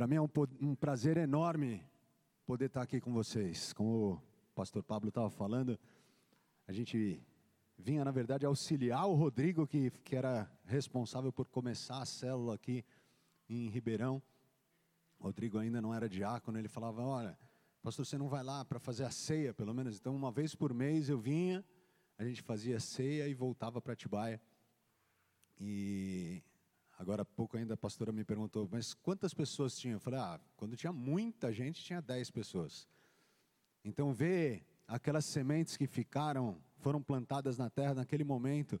Para mim é um, um, prazer enorme poder estar aqui com vocês. Como o pastor Pablo estava falando, a gente vinha, na verdade, auxiliar o Rodrigo, que, que era responsável por começar a célula aqui em Ribeirão. Rodrigo ainda não era diácono, ele falava: Olha, pastor, você não vai lá para fazer a ceia, pelo menos? Então, uma vez por mês eu vinha, a gente fazia ceia e voltava para Atibaia. E Agora há pouco ainda a pastora me perguntou, mas quantas pessoas tinha? Eu falei, ah, quando tinha muita gente, tinha 10 pessoas. Então ver aquelas sementes que ficaram, foram plantadas na terra naquele momento,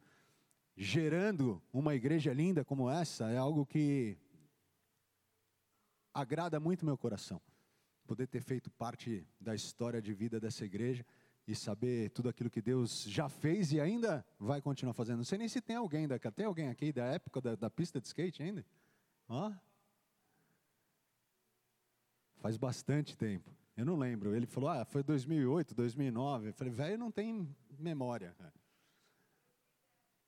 gerando uma igreja linda como essa, é algo que agrada muito meu coração. Poder ter feito parte da história de vida dessa igreja e saber tudo aquilo que Deus já fez e ainda vai continuar fazendo. Não sei nem se tem alguém daqui, tem alguém aqui da época da, da pista de skate ainda? Ó. Faz bastante tempo. Eu não lembro. Ele falou, ah, foi 2008, 2009. Eu falei, velho, não tem memória.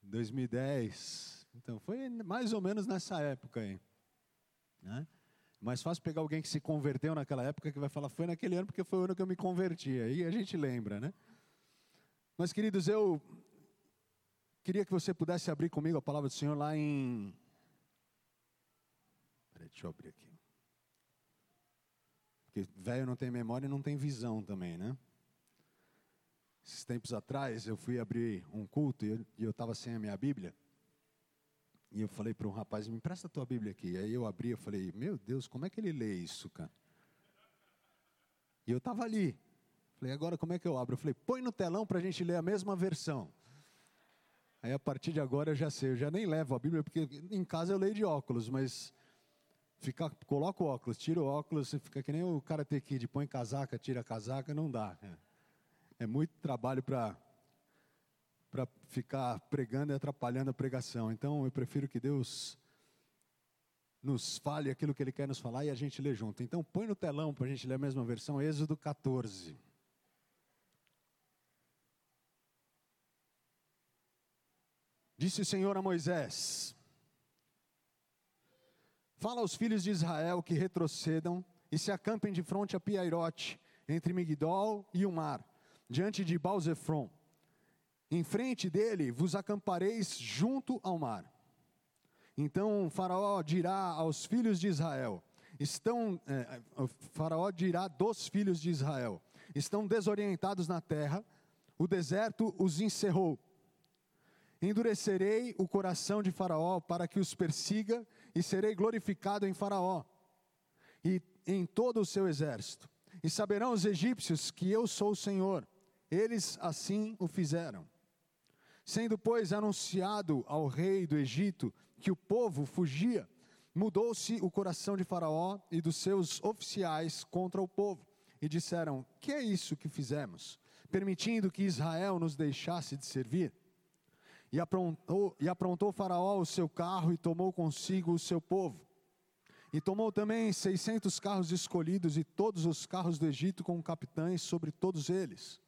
2010. Então, foi mais ou menos nessa época aí. Né? Mais fácil pegar alguém que se converteu naquela época que vai falar, foi naquele ano porque foi o ano que eu me converti. Aí a gente lembra, né? Mas, queridos, eu queria que você pudesse abrir comigo a palavra do Senhor lá em. Peraí, deixa eu abrir aqui. Porque velho não tem memória e não tem visão também, né? Esses tempos atrás eu fui abrir um culto e eu estava sem a minha Bíblia. E eu falei para um rapaz, me empresta a tua Bíblia aqui. Aí eu abri, eu falei, meu Deus, como é que ele lê isso, cara? E eu estava ali. Falei, agora como é que eu abro? Eu falei, põe no telão para a gente ler a mesma versão. Aí a partir de agora eu já sei, eu já nem levo a Bíblia, porque em casa eu leio de óculos, mas fica, coloca o óculos, tira o óculos, fica que nem o cara ter que põe casaca, tira casaca, não dá. É muito trabalho para para ficar pregando e atrapalhando a pregação. Então eu prefiro que Deus nos fale aquilo que Ele quer nos falar e a gente lê junto. Então põe no telão para a gente ler a mesma versão, Êxodo 14. Disse o Senhor a Moisés: Fala aos filhos de Israel que retrocedam e se acampem de frente a Piairote, entre Migdol e o mar, diante de Balzefron em frente dele vos acampareis junto ao mar. Então Faraó dirá aos filhos de Israel: estão, é, Faraó dirá dos filhos de Israel: estão desorientados na terra, o deserto os encerrou. Endurecerei o coração de Faraó para que os persiga, e serei glorificado em Faraó e em todo o seu exército. E saberão os egípcios que eu sou o Senhor. Eles assim o fizeram. Sendo, pois, anunciado ao rei do Egito que o povo fugia, mudou-se o coração de Faraó e dos seus oficiais contra o povo, e disseram: Que é isso que fizemos, permitindo que Israel nos deixasse de servir? E aprontou, e aprontou Faraó o seu carro e tomou consigo o seu povo. E tomou também seiscentos carros escolhidos e todos os carros do Egito com capitães sobre todos eles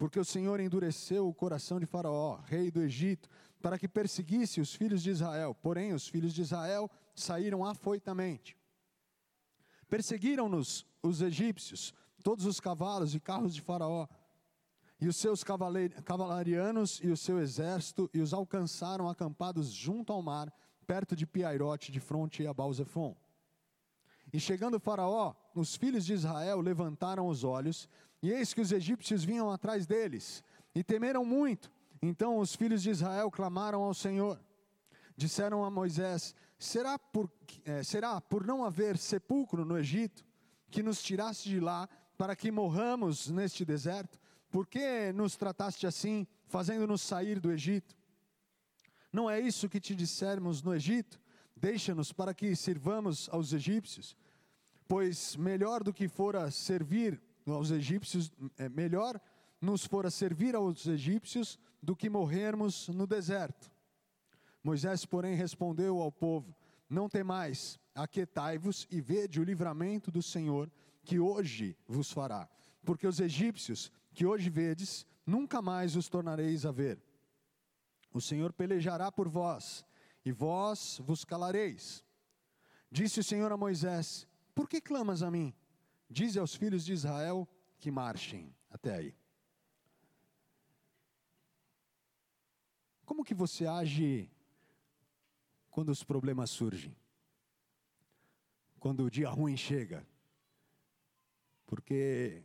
porque o Senhor endureceu o coração de Faraó, rei do Egito, para que perseguisse os filhos de Israel. Porém, os filhos de Israel saíram afoitamente. Perseguiram-nos os egípcios, todos os cavalos e carros de Faraó, e os seus cavalarianos e o seu exército, e os alcançaram acampados junto ao mar, perto de Piairote, de fronte a Balzefon. E chegando Faraó, os filhos de Israel levantaram os olhos, e eis que os egípcios vinham atrás deles, e temeram muito. Então os filhos de Israel clamaram ao Senhor. Disseram a Moisés: Será por, é, será por não haver sepulcro no Egito, que nos tiraste de lá, para que morramos neste deserto? Por que nos trataste assim, fazendo-nos sair do Egito? Não é isso que te dissermos no Egito? Deixa-nos para que sirvamos aos egípcios, pois melhor do que fora servir aos egípcios, é melhor nos fora servir aos egípcios do que morrermos no deserto. Moisés, porém, respondeu ao povo: Não temais, aquietai-vos e vede o livramento do Senhor que hoje vos fará, porque os egípcios que hoje vedes, nunca mais os tornareis a ver. O Senhor pelejará por vós, e vós vos calareis. Disse o Senhor a Moisés: Por que clamas a mim? Dize aos filhos de Israel que marchem. Até aí. Como que você age quando os problemas surgem? Quando o dia ruim chega? Porque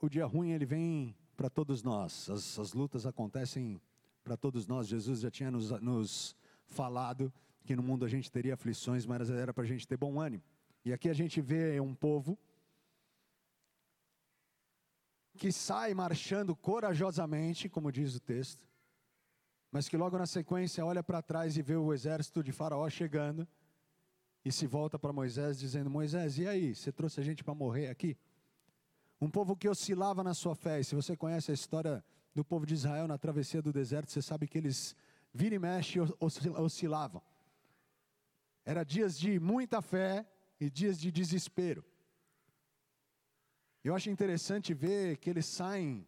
o dia ruim ele vem para todos nós, as, as, lutas acontecem para todos nós. Jesus já tinha nos, nos falado que no mundo a gente teria aflições, mas era para a gente ter bom ânimo. E aqui a gente vê um povo que sai marchando corajosamente, como diz o texto, mas que logo na sequência olha para trás e vê o exército de Faraó chegando e se volta para Moisés dizendo: Moisés, e aí, você trouxe a gente para morrer aqui? Um povo que oscilava na sua fé, e se você conhece a história do povo de Israel na travessia do deserto, você sabe que eles vira e mexe oscilavam. Era dias de muita fé e dias de desespero. Eu acho interessante ver que eles saem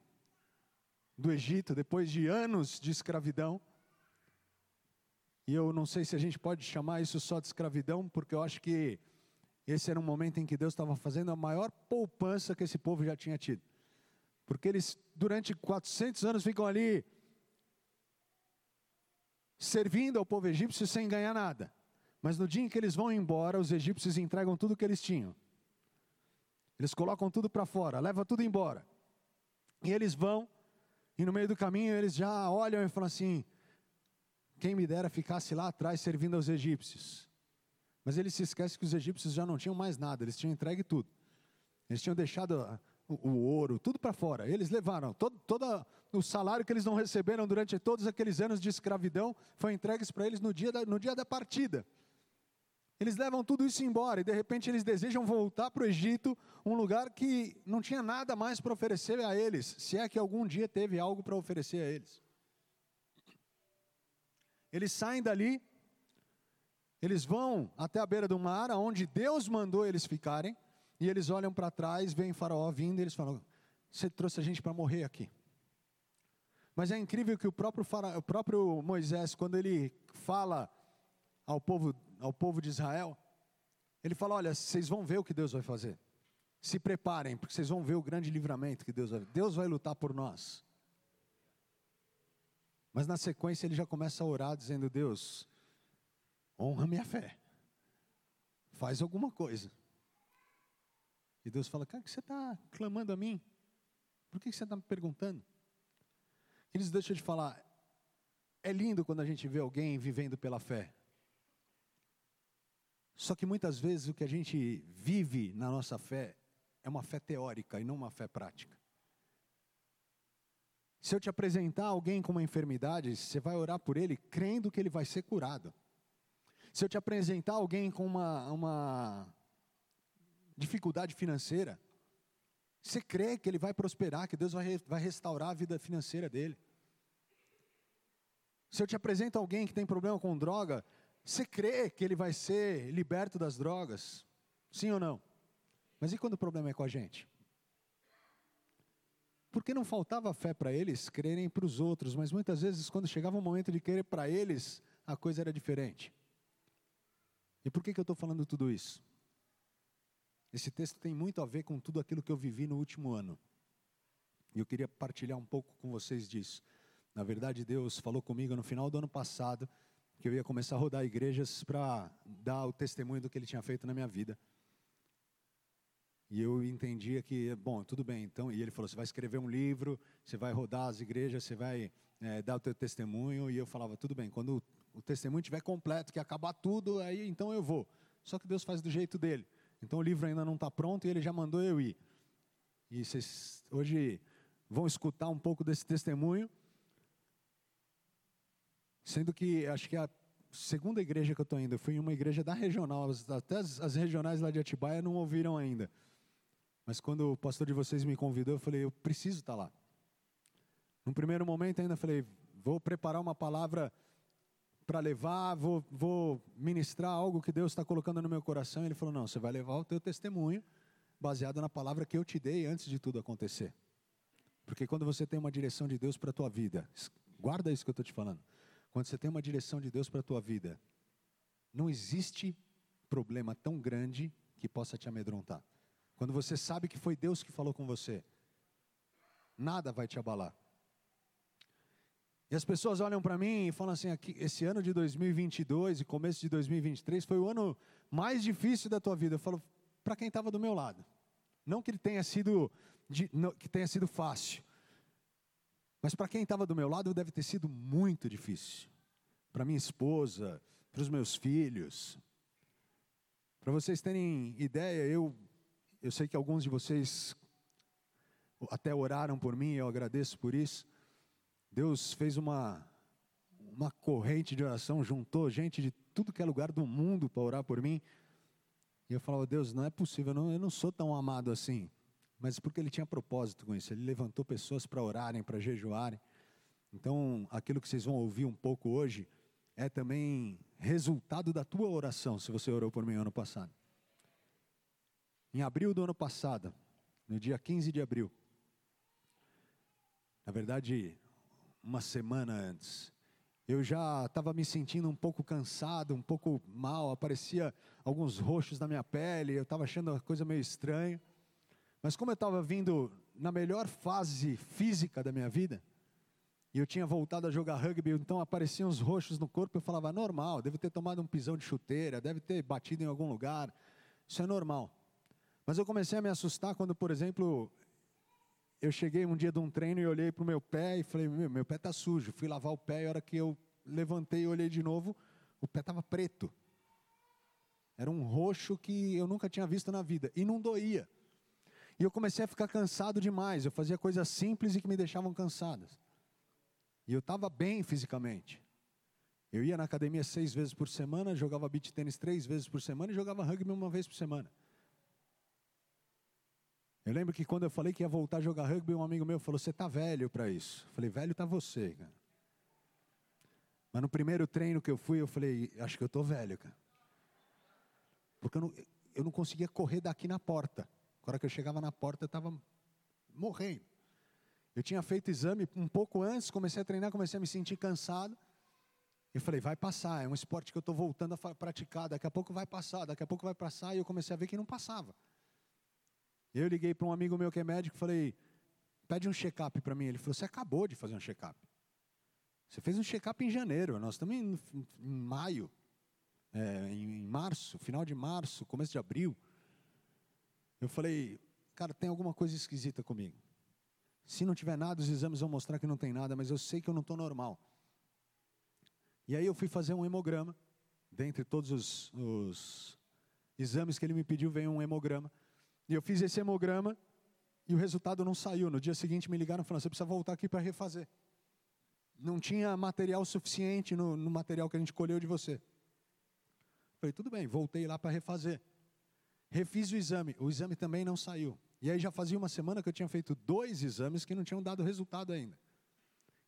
do Egito depois de anos de escravidão. E eu não sei se a gente pode chamar isso só de escravidão, porque eu acho que esse era um momento em que Deus estava fazendo a maior poupança que esse povo já tinha tido. Porque eles, durante 400 anos, ficam ali servindo ao povo egípcio sem ganhar nada. Mas no dia em que eles vão embora, os egípcios entregam tudo que eles tinham. Eles colocam tudo para fora, levam tudo embora. E eles vão e no meio do caminho eles já olham e falam assim: quem me dera ficasse lá atrás servindo aos egípcios. Mas eles se esquecem que os egípcios já não tinham mais nada, eles tinham entregue tudo. Eles tinham deixado o, o ouro, tudo para fora. Eles levaram todo, todo o salário que eles não receberam durante todos aqueles anos de escravidão, foi entregue para eles no dia, da, no dia da partida. Eles levam tudo isso embora e de repente eles desejam voltar para o Egito, um lugar que não tinha nada mais para oferecer a eles, se é que algum dia teve algo para oferecer a eles. Eles saem dali, eles vão até a beira do mar, onde Deus mandou eles ficarem, e eles olham para trás, veem Faraó vindo e eles falam: Você trouxe a gente para morrer aqui. Mas é incrível que o próprio, Faraó, o próprio Moisés, quando ele fala ao povo ao povo de Israel, ele fala: Olha, vocês vão ver o que Deus vai fazer. Se preparem, porque vocês vão ver o grande livramento que Deus vai. Deus vai lutar por nós. Mas na sequência ele já começa a orar, dizendo: Deus, honra minha fé, faz alguma coisa. E Deus fala: Cara, que você está clamando a mim? Por que você está me perguntando? Eles deixam de falar. É lindo quando a gente vê alguém vivendo pela fé. Só que muitas vezes o que a gente vive na nossa fé é uma fé teórica e não uma fé prática. Se eu te apresentar alguém com uma enfermidade, você vai orar por ele crendo que ele vai ser curado. Se eu te apresentar alguém com uma, uma dificuldade financeira, você crê que ele vai prosperar, que Deus vai, vai restaurar a vida financeira dele. Se eu te apresento alguém que tem problema com droga, você crê que ele vai ser liberto das drogas? Sim ou não? Mas e quando o problema é com a gente? Porque não faltava fé para eles crerem para os outros, mas muitas vezes, quando chegava o momento de querer para eles, a coisa era diferente. E por que, que eu estou falando tudo isso? Esse texto tem muito a ver com tudo aquilo que eu vivi no último ano. E eu queria partilhar um pouco com vocês disso. Na verdade, Deus falou comigo no final do ano passado que eu ia começar a rodar igrejas para dar o testemunho do que ele tinha feito na minha vida. E eu entendia que, bom, tudo bem, então, e ele falou: você vai escrever um livro, você vai rodar as igrejas, você vai é, dar o teu testemunho. E eu falava: tudo bem, quando o, o testemunho estiver completo, que acabar tudo, aí então eu vou. Só que Deus faz do jeito dele. Então o livro ainda não está pronto e ele já mandou eu ir. E vocês hoje vão escutar um pouco desse testemunho. Sendo que acho que a segunda igreja que eu estou indo, eu fui em uma igreja da regional, até as, as, regionais lá de Atibaia não ouviram ainda. Mas quando o pastor de vocês me convidou, eu falei, eu preciso estar tá lá. Num primeiro momento ainda falei, vou preparar uma palavra para levar, vou, vou ministrar algo que Deus está colocando no meu coração. Ele falou, não, você vai levar o teu testemunho baseado na palavra que eu te dei antes de tudo acontecer. Porque quando você tem uma direção de Deus para a tua vida, guarda isso que eu estou te falando. Quando você tem uma direção de Deus para a tua vida, não existe problema tão grande que possa te amedrontar. Quando você sabe que foi Deus que falou com você, nada vai te abalar. E as pessoas olham para mim e falam assim: aqui, esse ano de 2022 e começo de 2023 foi o ano mais difícil da tua vida. Eu falo para quem estava do meu lado, não que ele tenha sido que tenha sido fácil, mas para quem estava do meu lado deve ter sido muito difícil. Para minha esposa, para os meus filhos. Para vocês terem ideia, eu eu sei que alguns de vocês até oraram por mim, eu agradeço por isso. Deus fez uma, uma corrente de oração, juntou gente de tudo que é lugar do mundo para orar por mim. E eu falava, Deus, não é possível, não, eu não sou tão amado assim. Mas porque ele tinha propósito com isso, ele levantou pessoas para orarem, para jejuarem. Então, aquilo que vocês vão ouvir um pouco hoje é também resultado da tua oração, se você orou por mim ano passado. Em abril do ano passado, no dia 15 de abril, na verdade, uma semana antes. Eu já estava me sentindo um pouco cansado, um pouco mal, aparecia alguns roxos na minha pele, eu estava achando a coisa meio estranha. Mas como eu estava vindo na melhor fase física da minha vida, e eu tinha voltado a jogar rugby, então apareciam os roxos no corpo, eu falava, normal, deve ter tomado um pisão de chuteira, deve ter batido em algum lugar, isso é normal. Mas eu comecei a me assustar quando, por exemplo, eu cheguei um dia de um treino e olhei para o meu pé e falei, meu, meu pé está sujo. Fui lavar o pé e a hora que eu levantei e olhei de novo, o pé estava preto. Era um roxo que eu nunca tinha visto na vida. E não doía. E eu comecei a ficar cansado demais. Eu fazia coisas simples e que me deixavam cansadas. E eu estava bem fisicamente. Eu ia na academia seis vezes por semana, jogava beach tênis três vezes por semana e jogava rugby uma vez por semana. Eu lembro que quando eu falei que ia voltar a jogar rugby, um amigo meu falou: Você está velho para isso? Eu falei: Velho está você, cara. Mas no primeiro treino que eu fui, eu falei: Acho que eu estou velho, cara. Porque eu não, eu não conseguia correr daqui na porta. Na hora que eu chegava na porta, eu estava morrendo. Eu tinha feito exame um pouco antes, comecei a treinar, comecei a me sentir cansado. Eu falei, vai passar, é um esporte que eu estou voltando a praticar, daqui a pouco vai passar, daqui a pouco vai passar, e eu comecei a ver que não passava. Eu liguei para um amigo meu que é médico e falei: pede um check-up para mim. Ele falou: você acabou de fazer um check-up. Você fez um check-up em janeiro, nós estamos em, em maio, é, em, em março, final de março, começo de abril. Eu falei: cara, tem alguma coisa esquisita comigo. Se não tiver nada, os exames vão mostrar que não tem nada, mas eu sei que eu não estou normal. E aí eu fui fazer um hemograma. Dentre todos os, os exames que ele me pediu, veio um hemograma. E eu fiz esse hemograma e o resultado não saiu. No dia seguinte me ligaram falando: você precisa voltar aqui para refazer. Não tinha material suficiente no, no, material que a gente colheu de você. Falei, tudo bem, voltei lá para refazer. Refiz o exame, o exame também não saiu. E aí já fazia uma semana que eu tinha feito dois exames que não tinham dado resultado ainda.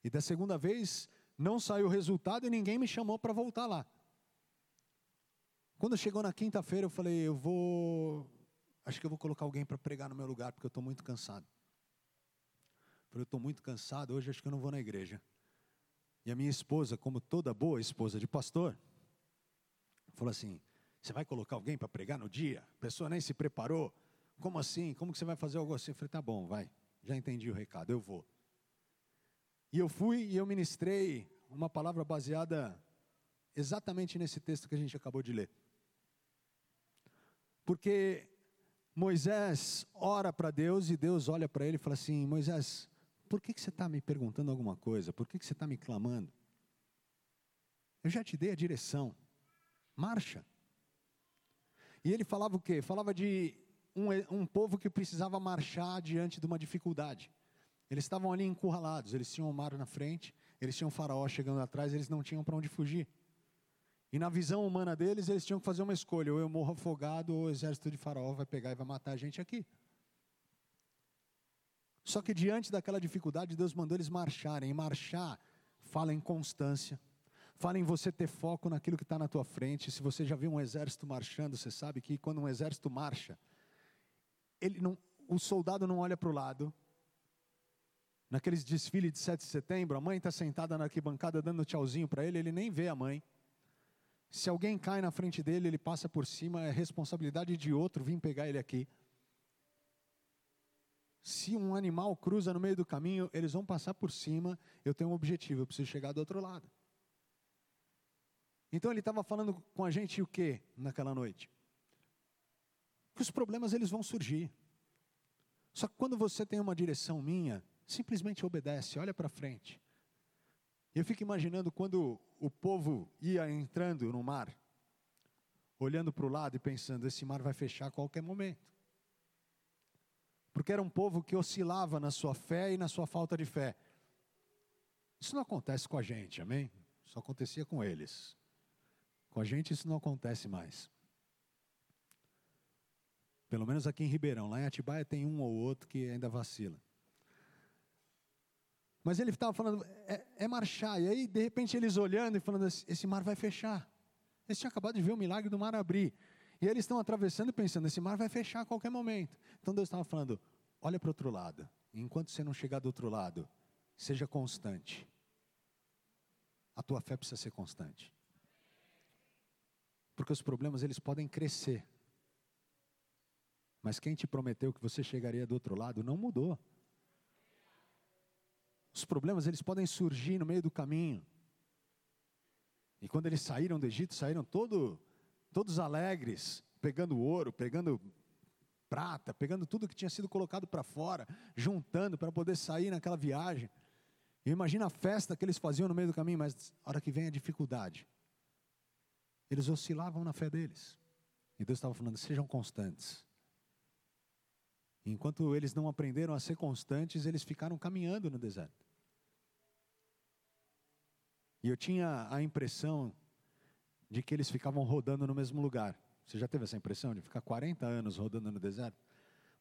E da segunda vez não saiu o resultado e ninguém me chamou para voltar lá. Quando chegou na quinta-feira, eu falei, eu vou acho que eu vou colocar alguém para pregar no meu lugar, porque eu estou muito cansado. Eu estou muito cansado, hoje acho que eu não vou na igreja. E a minha esposa, como toda boa esposa de pastor, falou assim: Você vai colocar alguém para pregar no dia? A pessoa nem se preparou. Como assim? Como que você vai fazer algo assim? Eu falei: Tá bom, vai. Já entendi o recado, eu vou. E eu fui e eu ministrei uma palavra baseada exatamente nesse texto que a gente acabou de ler. Porque Moisés ora para Deus e Deus olha para ele e fala assim: Moisés, por que, que você está me perguntando alguma coisa? Por que, que você está me clamando? Eu já te dei a direção, marcha. E ele falava o quê? Falava de um, um povo que precisava marchar diante de uma dificuldade. Eles estavam ali encurralados, eles tinham o mar na frente, eles tinham o faraó chegando atrás, eles não tinham para onde fugir. E na visão humana deles, eles tinham que fazer uma escolha: ou eu morro afogado, ou o exército de Faraó vai pegar e vai matar a gente aqui. Só que diante daquela dificuldade, Deus mandou eles marcharem. E marchar fala em constância, fala em você ter foco naquilo que está na tua frente. Se você já viu um exército marchando, você sabe que quando um exército marcha, ele não, o soldado não olha para o lado. Naqueles desfiles de 7 de setembro, a mãe está sentada na arquibancada dando tchauzinho para ele, ele nem vê a mãe. Se alguém cai na frente dele, ele passa por cima, é responsabilidade de outro vir pegar ele aqui. Se um animal cruza no meio do caminho, eles vão passar por cima. Eu tenho um objetivo, eu preciso chegar do outro lado. Então ele estava falando com a gente o que naquela noite? Que os problemas eles vão surgir. Só que quando você tem uma direção minha, simplesmente obedece, olha para frente. Eu fico imaginando quando o povo ia entrando no mar, olhando para o lado e pensando: esse mar vai fechar a qualquer momento. Porque era um povo que oscilava na sua fé e na sua falta de fé. Isso não acontece com a gente, amém? Isso acontecia com eles. Com a gente isso não acontece mais. Pelo menos aqui em Ribeirão. Lá em Atibaia tem um ou outro que ainda vacila. Mas ele estava falando, é, é, marchar. E aí, de repente, eles olhando e falando, esse mar vai fechar. Eles tinham acabado de ver o milagre do mar abrir. E eles estão atravessando e pensando, esse mar vai fechar a qualquer momento. Então Deus estava falando, olha para o outro lado. Enquanto você não chegar do outro lado, seja constante. A tua fé precisa ser constante. Porque os problemas, eles podem crescer. Mas quem te prometeu que você chegaria do outro lado não mudou. Os problemas eles podem surgir no meio do caminho. E quando eles saíram do Egito, saíram todo, todos alegres, pegando ouro, pegando prata, pegando tudo que tinha sido colocado para fora, juntando para poder sair naquela viagem. E imagina a festa que eles faziam no meio do caminho, mas a hora que vem a dificuldade, eles oscilavam na fé deles. E Deus estava falando: sejam constantes. Enquanto eles não aprenderam a ser constantes, eles ficaram caminhando no deserto. E eu tinha a impressão de que eles ficavam rodando no mesmo lugar. Você já teve essa impressão de ficar 40 anos rodando no deserto?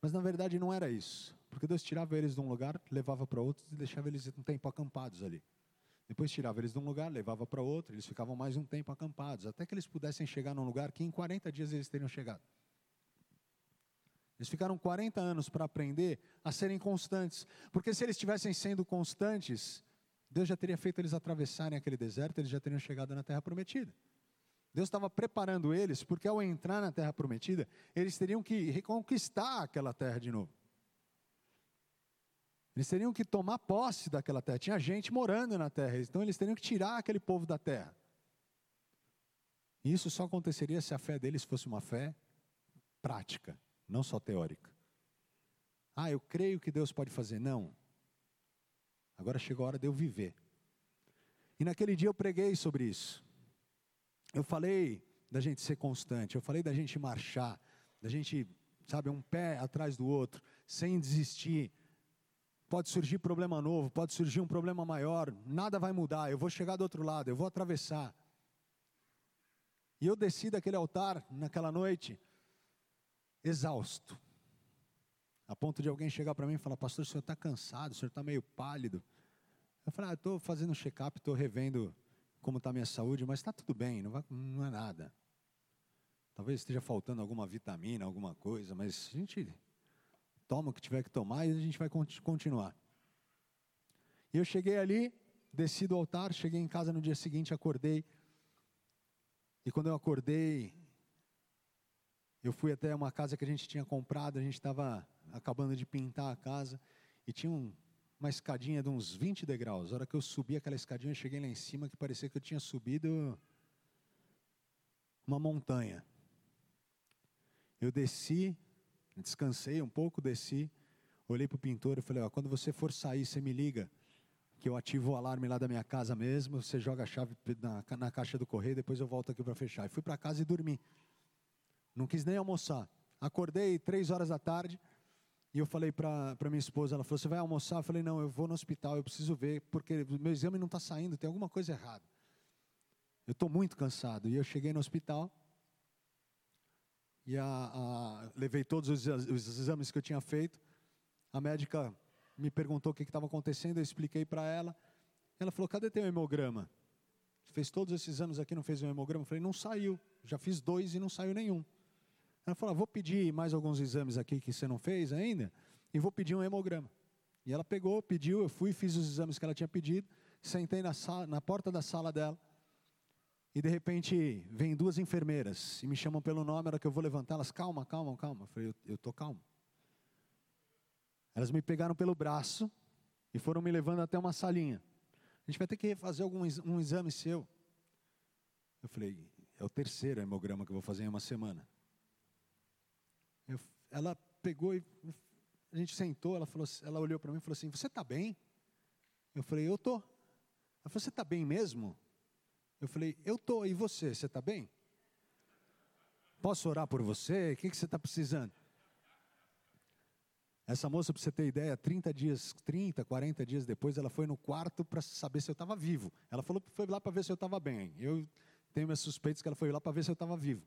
Mas na verdade não era isso. Porque Deus tirava eles de um lugar, levava para outro e deixava eles um tempo acampados ali. Depois tirava eles de um lugar, levava para outro, eles ficavam mais um tempo acampados, até que eles pudessem chegar num lugar que em 40 dias eles teriam chegado. Eles ficaram 40 anos para aprender a serem constantes. Porque se eles estivessem sendo constantes, Deus já teria feito eles atravessarem aquele deserto, eles já teriam chegado na terra prometida. Deus estava preparando eles, porque ao entrar na terra prometida, eles teriam que reconquistar aquela terra de novo. Eles teriam que tomar posse daquela terra. Tinha gente morando na terra, então eles teriam que tirar aquele povo da terra. E isso só aconteceria se a fé deles fosse uma fé prática não só teórica. Ah, eu creio que Deus pode fazer. Não. Agora chegou a hora de eu viver. E naquele dia eu preguei sobre isso. Eu falei da gente ser constante, eu falei da gente marchar, da gente, sabe, um pé atrás do outro, sem desistir. Pode surgir problema novo, pode surgir um problema maior, nada vai mudar, eu vou chegar do outro lado, eu vou atravessar. E eu desci daquele altar naquela noite, exausto. A ponto de alguém chegar para mim e falar: Pastor, o senhor está cansado, o senhor está meio pálido. Eu falei: ah, Estou fazendo um check-up, estou revendo como está a minha saúde, mas está tudo bem, não, vai, não é nada. Talvez esteja faltando alguma vitamina, alguma coisa, mas a gente toma o que tiver que tomar e a gente vai continuar. E eu cheguei ali, desci do altar, cheguei em casa no dia seguinte, acordei. E quando eu acordei, eu fui até uma casa que a gente tinha comprado, a gente estava acabando de pintar a casa, e tinha um, uma escadinha de uns 20 degraus. A hora que eu subi aquela escadinha, eu cheguei lá em cima, que parecia que eu tinha subido uma montanha. Eu desci, descansei um pouco, desci, olhei para o pintor e falei: ó, quando você for sair, você me liga, que eu ativo o alarme lá da minha casa mesmo, você joga a chave na, na caixa do correio, depois eu volto aqui para fechar. E fui para casa e dormi. Não quis nem almoçar. Acordei três horas da tarde e eu falei para minha esposa, ela falou, você vai almoçar? Eu falei, não, eu vou no hospital, eu preciso ver, porque meu exame não está saindo, tem alguma coisa errada. Eu estou muito cansado. E eu cheguei no hospital e a, a, levei todos os, os exames que eu tinha feito. A médica me perguntou o que estava acontecendo, eu expliquei para ela. Ela falou, cadê teu hemograma? Fez todos esses exames aqui, não fez um hemograma? Eu falei, não saiu. Já fiz dois e não saiu nenhum. Ela falou: ah, vou pedir mais alguns exames aqui que você não fez ainda, e vou pedir um hemograma. E ela pegou, pediu, eu fui, fiz os exames que ela tinha pedido, sentei na, sala, na porta da sala dela, E de repente vem duas enfermeiras e me chamam pelo nome, a hora que eu vou levantar, elas, calma, calma, calma. Eu falei, eu estou calmo. Elas me pegaram pelo braço e foram me levando até uma salinha. A gente vai ter que fazer algum um exame seu. Eu falei, é o terceiro hemograma que eu vou fazer em uma semana. Eu, ela pegou e a gente sentou, ela, falou, ela olhou para mim e falou assim: Você está bem? Eu falei: Eu estou. Ela falou: Você está bem mesmo? Eu falei: Eu estou. E você? Você está bem? Posso orar por você? O que, que você está precisando? Essa moça, para você ter ideia, 30 dias, 30, 40 dias depois, ela foi no quarto para saber se eu estava vivo. Ela falou que foi lá para ver se eu estava bem. Eu tenho minhas suspeitas que ela foi lá para ver se eu estava vivo.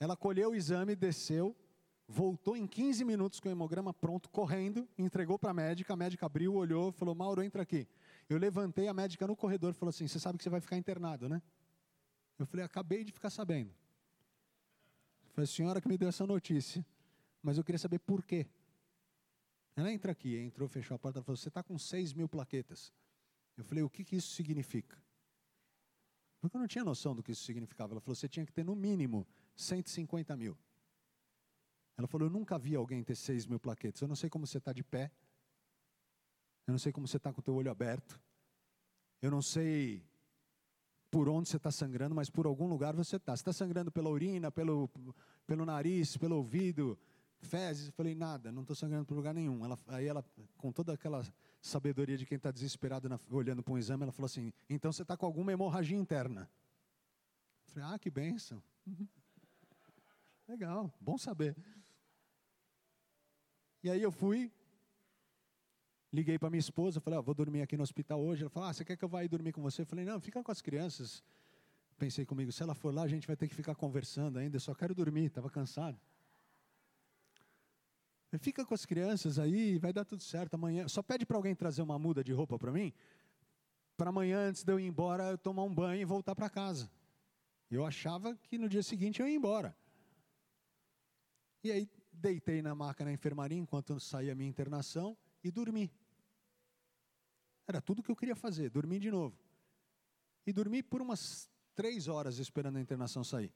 Ela colheu o exame, desceu, voltou em 15 minutos com o hemograma pronto, correndo, entregou para a médica, a médica abriu, olhou, falou, Mauro, entra aqui. Eu levantei a médica no corredor, falou assim, você sabe que você vai ficar internado, né? Eu falei, acabei de ficar sabendo. Foi a senhora que me deu essa notícia, mas eu queria saber por quê. Ela entra aqui, entrou, fechou a porta, falou, você está com 6 mil plaquetas. Eu falei, o que, que isso significa? Porque eu não tinha noção do que isso significava. Ela falou, você tinha que ter no mínimo 150 mil. Ela falou: Eu nunca vi alguém ter 6 mil plaquetas. Eu não sei como você está de pé. Eu não sei como você está com o teu olho aberto. Eu não sei por onde você está sangrando, mas por algum lugar você está. Você está sangrando pela urina, pelo, pelo nariz, pelo ouvido, fezes. Eu falei, nada, não estou sangrando por lugar nenhum. Ela, aí ela, com toda aquela sabedoria de quem está desesperado na, olhando para um exame, ela falou assim: então você está com alguma hemorragia interna. Eu falei, ah, que benção. Legal, bom saber. E aí eu fui, liguei para minha esposa, falei, ah, vou dormir aqui no hospital hoje. Ela falou, ah, você quer que eu vá aí dormir com você? Eu falei, não, fica com as crianças. Pensei comigo, se ela for lá, a gente vai ter que ficar conversando ainda, eu só quero dormir, estava cansado. Fica com as crianças aí, vai dar tudo certo. Amanhã, só pede para alguém trazer uma muda de roupa para mim, para amanhã, antes de eu ir embora, eu tomar um banho e voltar para casa. Eu achava que no dia seguinte eu ia embora. E aí deitei na maca na enfermaria enquanto saía a minha internação e dormi. Era tudo que eu queria fazer, dormir de novo. E dormi por umas três horas esperando a internação sair.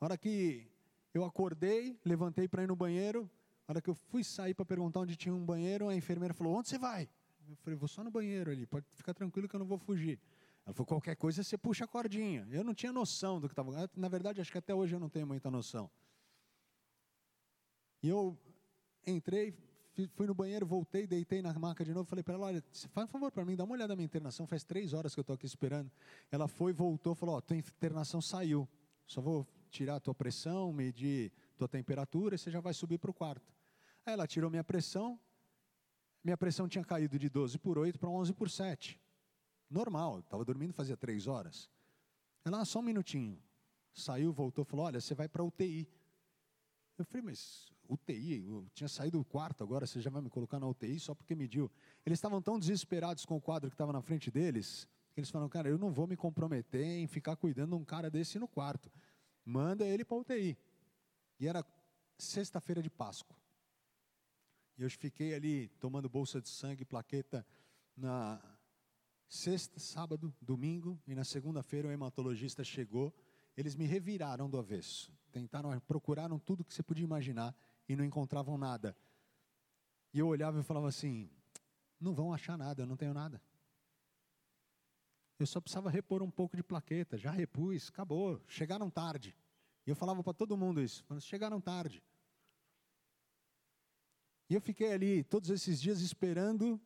A hora que eu acordei, levantei para ir no banheiro, a hora que eu fui sair para perguntar onde tinha um banheiro, a enfermeira falou: Onde você vai? Eu falei: Vou só no banheiro ali, pode ficar tranquilo que eu não vou fugir. Ela falou: Qualquer coisa você puxa a cordinha. Eu não tinha noção do que estava. Na verdade, acho que até hoje eu não tenho muita noção. E eu entrei, fui no banheiro, voltei, deitei na maca de novo, falei para ela, olha, faz um favor para mim, dá uma olhada na minha internação, faz três horas que eu estou aqui esperando. Ela foi, voltou, falou, ó, tua internação saiu, só vou tirar a tua pressão, medir tua temperatura e você já vai subir para o quarto. Aí ela tirou minha pressão, minha pressão tinha caído de 12 por 8 para 11 por 7. Normal, estava dormindo fazia três horas. Ela, ah, só um minutinho. Saiu, voltou, falou, olha, você vai para UTI. Eu falei, mas UTI, eu tinha saído do quarto agora, você já vai me colocar na UTI só porque mediu. Eles estavam tão desesperados com o quadro que estava na frente deles, que eles falaram, cara, eu não vou me comprometer em ficar cuidando de um cara desse no quarto. Manda ele para a UTI. E era sexta-feira de Páscoa. E eu fiquei ali tomando bolsa de sangue, plaqueta, na sexta, sábado, domingo, e na segunda-feira o hematologista chegou eles me reviraram do avesso. Tentaram, procuraram tudo que você podia imaginar e não encontravam nada. E eu olhava e falava assim: não vão achar nada, eu não tenho nada. Eu só precisava repor um pouco de plaqueta, já repus, acabou, chegaram tarde. E eu falava para todo mundo isso: chegaram tarde. E eu fiquei ali todos esses dias esperando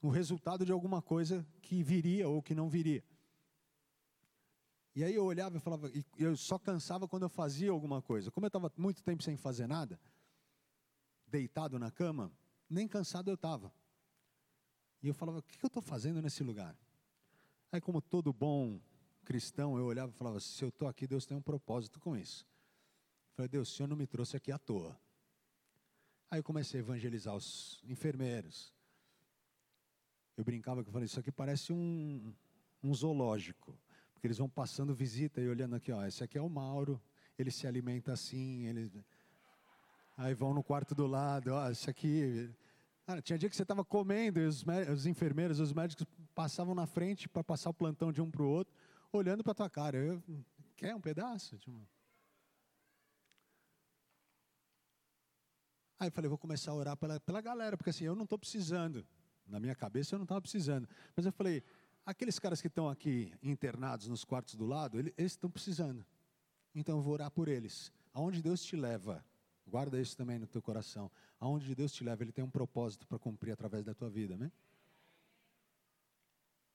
o resultado de alguma coisa que viria ou que não viria. E aí eu olhava e falava, e eu só cansava quando eu fazia alguma coisa. Como eu estava muito tempo sem fazer nada, deitado na cama, nem cansado eu estava. E eu falava, o que eu estou fazendo nesse lugar? Aí, como todo bom cristão, eu olhava e falava, se eu estou aqui, Deus tem um propósito com isso. Eu falei, Deus, o Senhor não me trouxe aqui à toa. Aí eu comecei a evangelizar os enfermeiros. Eu brincava que eu falei, isso aqui parece um, um zoológico. Porque eles vão passando visita e olhando aqui, ó, esse aqui é o Mauro, ele se alimenta assim, ele... Aí vão no quarto do lado, ó, esse aqui Cara, tinha dia que você estava comendo e os, os, enfermeiros, os médicos passavam na frente para passar o plantão de um para o outro, olhando para tua cara. Eu, quer um pedaço? Tipo... Aí eu falei, vou começar a orar pela, pela galera, porque assim, eu não estou precisando. Na minha cabeça eu não estava precisando. Mas eu falei, aqueles caras que estão aqui internados nos quartos do lado, eles estão precisando. Então eu vou orar por eles. Aonde Deus te leva, guarda isso também no teu coração. Aonde Deus te leva, Ele tem um propósito para cumprir através da tua vida, né?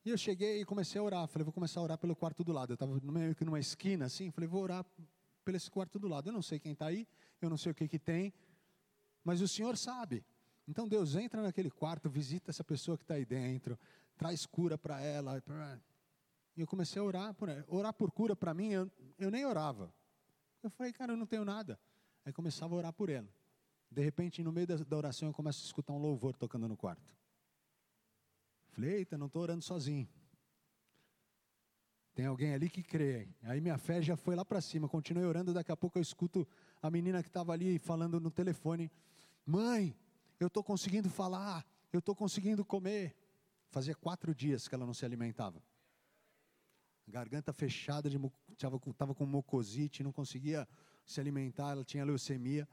E eu cheguei e comecei a orar. Falei, vou começar a orar pelo quarto do lado. Eu estava meio que numa esquina assim. Falei, vou orar pelo esse quarto do lado. Eu não sei quem está aí, eu não sei o que, que tem, mas o Senhor sabe. Então Deus entra naquele quarto, visita essa pessoa que está aí dentro, traz cura para ela. E eu comecei a orar por Orar por cura para mim, eu, eu nem orava. Eu falei, cara, eu não tenho nada. Aí começava a orar por ela. De repente, no meio da, da oração, eu começo a escutar um louvor tocando no quarto. Falei, eita, não estou orando sozinho. Tem alguém ali que crê. Aí minha fé já foi lá para cima. Continuei orando. Daqui a pouco eu escuto a menina que estava ali falando no telefone: Mãe, eu estou conseguindo falar. Eu estou conseguindo comer. Fazia quatro dias que ela não se alimentava. Garganta fechada, estava com mucosite, não conseguia se alimentar, ela tinha leucemia.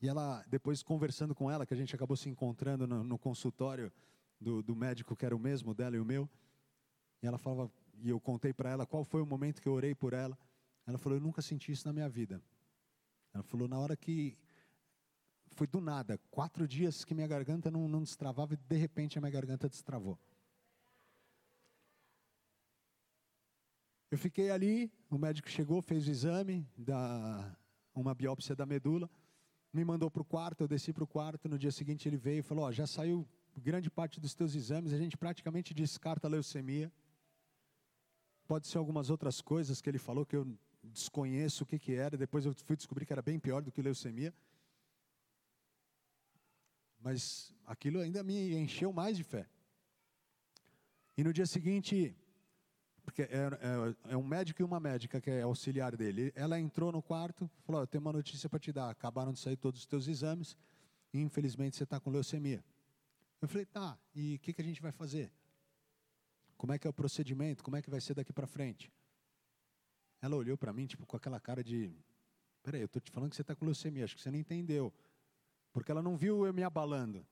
E ela, depois conversando com ela, que a gente acabou se encontrando no, no consultório do, do, médico que era o mesmo dela e o meu, e ela falava, e eu contei para ela qual foi o momento que eu orei por ela. Ela falou: Eu nunca senti isso na minha vida. Ela falou: Na hora que. Foi do nada, quatro dias que minha garganta não, não destravava e de repente a minha garganta destravou. Eu fiquei ali, o médico chegou, fez o exame, da, uma biópsia da medula, me mandou para o quarto, eu desci para o quarto, no dia seguinte ele veio e falou, ó, já saiu grande parte dos teus exames, a gente praticamente descarta a leucemia. Pode ser algumas outras coisas que ele falou que eu desconheço o que, que era, depois eu fui descobrir que era bem pior do que leucemia. Mas aquilo ainda me encheu mais de fé. E no dia seguinte, porque é, é, é, um médico e uma médica que é auxiliar dele. Ela entrou no quarto, falou: Eu tenho uma notícia para te dar. Acabaram de sair todos os teus exames e infelizmente você está com leucemia. Eu falei: Tá, e o que, que a gente vai fazer? Como é que é o procedimento? Como é que vai ser daqui para frente? Ela olhou para mim, tipo, com aquela cara de: Peraí, eu estou te falando que você está com leucemia, acho que você não entendeu. Porque ela não viu eu me abalando.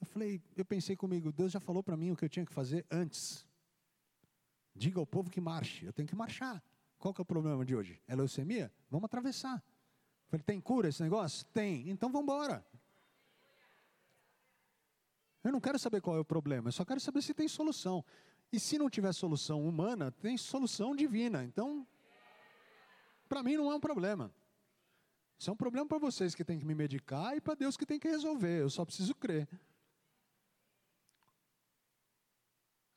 Eu falei, eu pensei comigo, Deus já falou para mim o que eu tinha que fazer antes. Diga ao povo que marche. Eu tenho que marchar. Qual que é o problema de hoje? É leucemia? Vamos atravessar. Falei, tem cura esse negócio? Tem. Então vamos embora. Eu não quero saber qual é o problema, eu só quero saber se tem solução. E se não tiver solução humana, tem solução divina. Então, para mim não é um problema. Isso é um problema para vocês que têm que me medicar e para Deus que tem que resolver. Eu só preciso crer.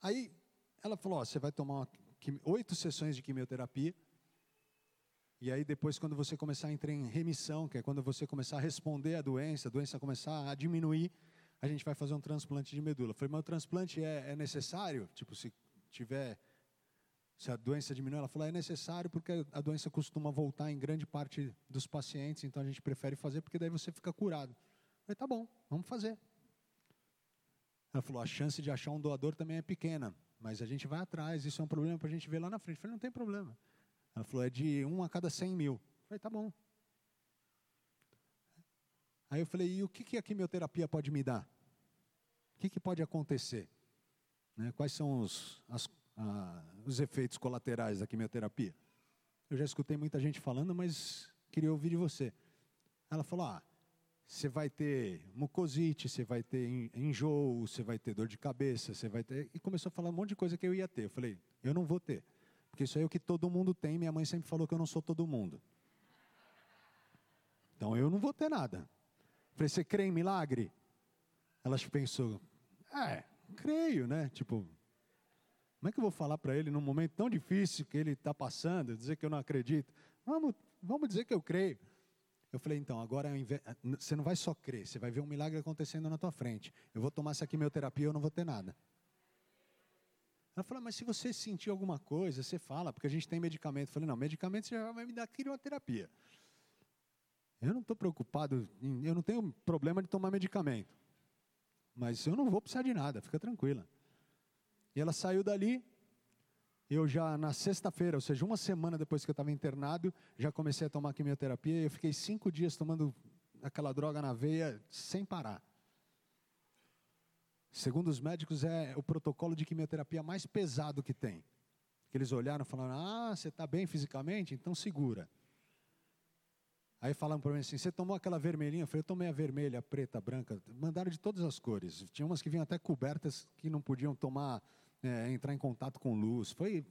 Aí ela falou: você vai tomar oito sessões de quimioterapia. E aí depois, quando você começar a entrar em remissão, que é quando você começar a responder à doença, a doença começar a diminuir, a gente vai fazer um transplante de medula. Eu falei, mas o transplante é, é necessário? Tipo, se tiver, se a doença diminuir, ela falou, é necessário porque a doença costuma voltar em grande parte dos pacientes, então a gente prefere fazer porque daí você fica curado. Eu falei, tá bom, vamos fazer. Ela falou, a chance de achar um doador também é pequena. Mas a gente vai atrás, isso é um problema para a gente ver lá na frente. Eu falei, não tem problema. Ela falou, é de um a cada cem mil. Eu falei, tá bom. Aí eu falei, e o que, que a quimioterapia pode me dar? O que, que pode acontecer? Né? Quais são os, as, os efeitos colaterais da quimioterapia? Eu já escutei muita gente falando, mas queria ouvir de você. Ela falou, ah, você vai ter mucosite, você vai ter enjoo, você vai ter dor de cabeça, você vai ter. E começou a falar um monte de coisa que eu ia ter. Eu falei, eu não vou ter. Porque isso aí é o que todo mundo tem. Minha mãe sempre falou que eu não sou todo mundo. Então eu não vou ter nada. Eu falei, você crê em milagre? Ela pensou, é, creio, né? Tipo, como é que eu vou falar para ele num momento tão difícil que ele está passando, dizer que eu não acredito? Vamos, vamos dizer que eu creio. Eu falei, então, agora você não vai só crer, você vai ver um milagre acontecendo na tua frente. Eu vou tomar essa quimioterapia, eu não vou ter nada. Ela falou, mas se você sentir alguma coisa, você fala, porque a gente tem medicamento. Eu falei, não, medicamento você já vai me dar quimioterapia. Eu não estou preocupado, eu não tenho problema de tomar medicamento. Mas eu não vou precisar de nada, fica tranquila. E ela saiu dali, eu já na sexta-feira, ou seja, uma semana depois que eu estava internado, já comecei a tomar quimioterapia e eu fiquei cinco dias tomando aquela droga na veia sem parar. Segundo os médicos, é o protocolo de quimioterapia mais pesado que tem. Que eles olharam e falaram: Ah, você está bem fisicamente? Então segura. Aí falaram para mim assim: Você tomou aquela vermelhinha? Eu falei: Eu tomei a vermelha, a preta, a branca. Mandaram de todas as cores. Tinha umas que vinham até cobertas que não podiam tomar, é, entrar em contato com luz. Foi,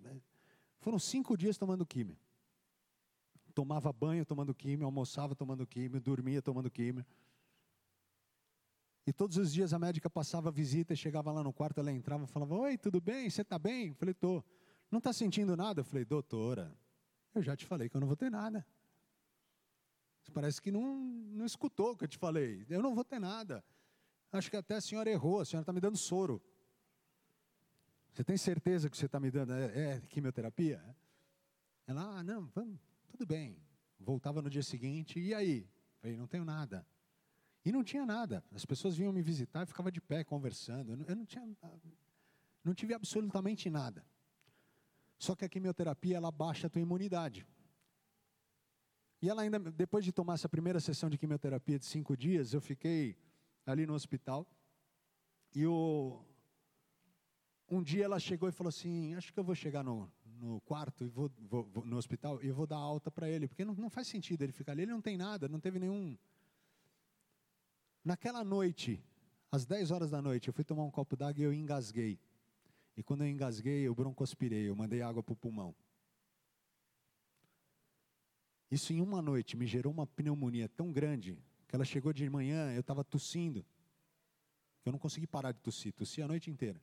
foram cinco dias tomando químio. Tomava banho tomando químio, almoçava tomando químio, dormia tomando químio. E todos os dias a médica passava visita chegava lá no quarto, ela entrava e falava: Oi, tudo bem? Você está bem? Eu falei: Tô. Não está sentindo nada? Eu falei: Doutora, eu já te falei que eu não vou ter nada. Parece que não, não escutou o que eu te falei. Eu não vou ter nada. Acho que até a senhora errou, a senhora está me dando soro. Você tem certeza que você está me dando? É, é quimioterapia? Ela, ah, não, vamos, tudo bem. Voltava no dia seguinte, e aí? Eu falei, não tenho nada. E não tinha nada. As pessoas vinham me visitar e ficava de pé conversando. Eu não, eu não tinha, não tive absolutamente nada. Só que a quimioterapia ela baixa a tua imunidade. E ela ainda, depois de tomar essa primeira sessão de quimioterapia de cinco dias, eu fiquei ali no hospital. E o, um dia ela chegou e falou assim: Acho que eu vou chegar no, no quarto e vou, vou, vou no hospital e vou dar alta para ele, porque não, não faz sentido ele ficar ali. Ele não tem nada, não teve nenhum Naquela noite, às 10 horas da noite, eu fui tomar um copo d'água e eu engasguei. E quando eu engasguei, eu broncoaspirei, eu mandei água para o pulmão. Isso em uma noite me gerou uma pneumonia tão grande que ela chegou de manhã, eu estava tossindo. Eu não consegui parar de tossir, tossi a noite inteira.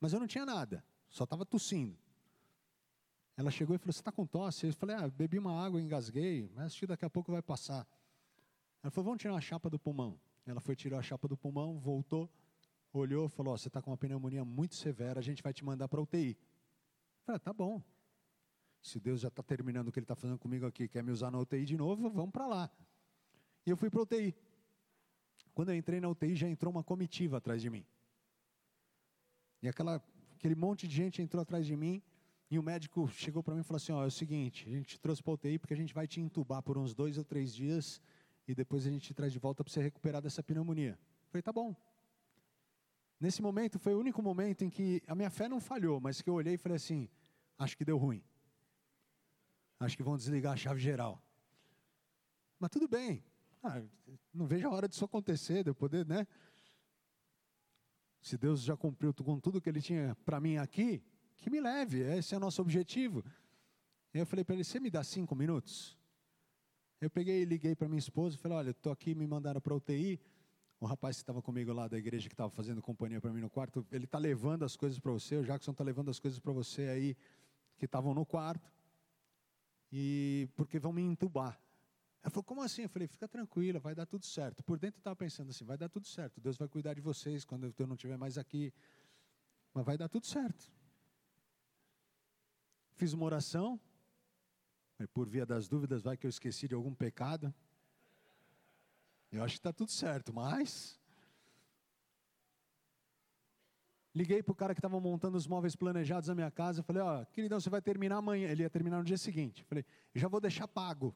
Mas eu não tinha nada, só estava tossindo. Ela chegou e falou: Você está com tosse? Eu falei: Ah, bebi uma água, engasguei, mas acho que daqui a pouco vai passar. Ela falou: Vamos tirar a chapa do pulmão. Ela foi, tirou a chapa do pulmão, voltou, olhou, falou: oh, Você está com uma pneumonia muito severa, a gente vai te mandar para UTI. Eu falei: ah, Tá bom. Se Deus já está terminando o que Ele está fazendo comigo aqui, quer me usar na UTI de novo, vamos para lá. E eu fui para a UTI. Quando eu entrei na UTI, já entrou uma comitiva atrás de mim. E aquela, aquele monte de gente entrou atrás de mim. E o médico chegou para mim e falou assim: Ó, é o seguinte, a gente trouxe para UTI porque a gente vai te entubar por uns dois ou três dias e depois a gente traz de volta para você recuperar dessa pneumonia. Eu falei, tá bom. Nesse momento foi o único momento em que a minha fé não falhou, mas que eu olhei e falei assim: acho que deu ruim. Acho que vão desligar a chave geral. Mas tudo bem. Ah, não vejo a hora disso acontecer, de eu poder, né? Se Deus já cumpriu com tudo que Ele tinha para mim aqui, que me leve, esse é o nosso objetivo. E eu falei para ele: você me dá cinco minutos? Eu peguei e liguei para minha esposa e falei: Olha, estou aqui, me mandaram para UTI. O rapaz que estava comigo lá da igreja, que estava fazendo companhia para mim no quarto, ele está levando as coisas para você. O Jackson está levando as coisas para você aí, que estavam no quarto. E porque vão me entubar. Ela falou: Como assim? Eu falei: Fica tranquila, vai dar tudo certo. Por dentro eu estava pensando assim: Vai dar tudo certo. Deus vai cuidar de vocês quando eu não estiver mais aqui. Mas vai dar tudo certo. Fiz uma oração, por via das dúvidas, vai que eu esqueci de algum pecado. Eu acho que está tudo certo, mas. Liguei para o cara que estava montando os móveis planejados na minha casa. Falei: Ó, oh, queridão, você vai terminar amanhã. Ele ia terminar no dia seguinte. Falei: Já vou deixar pago.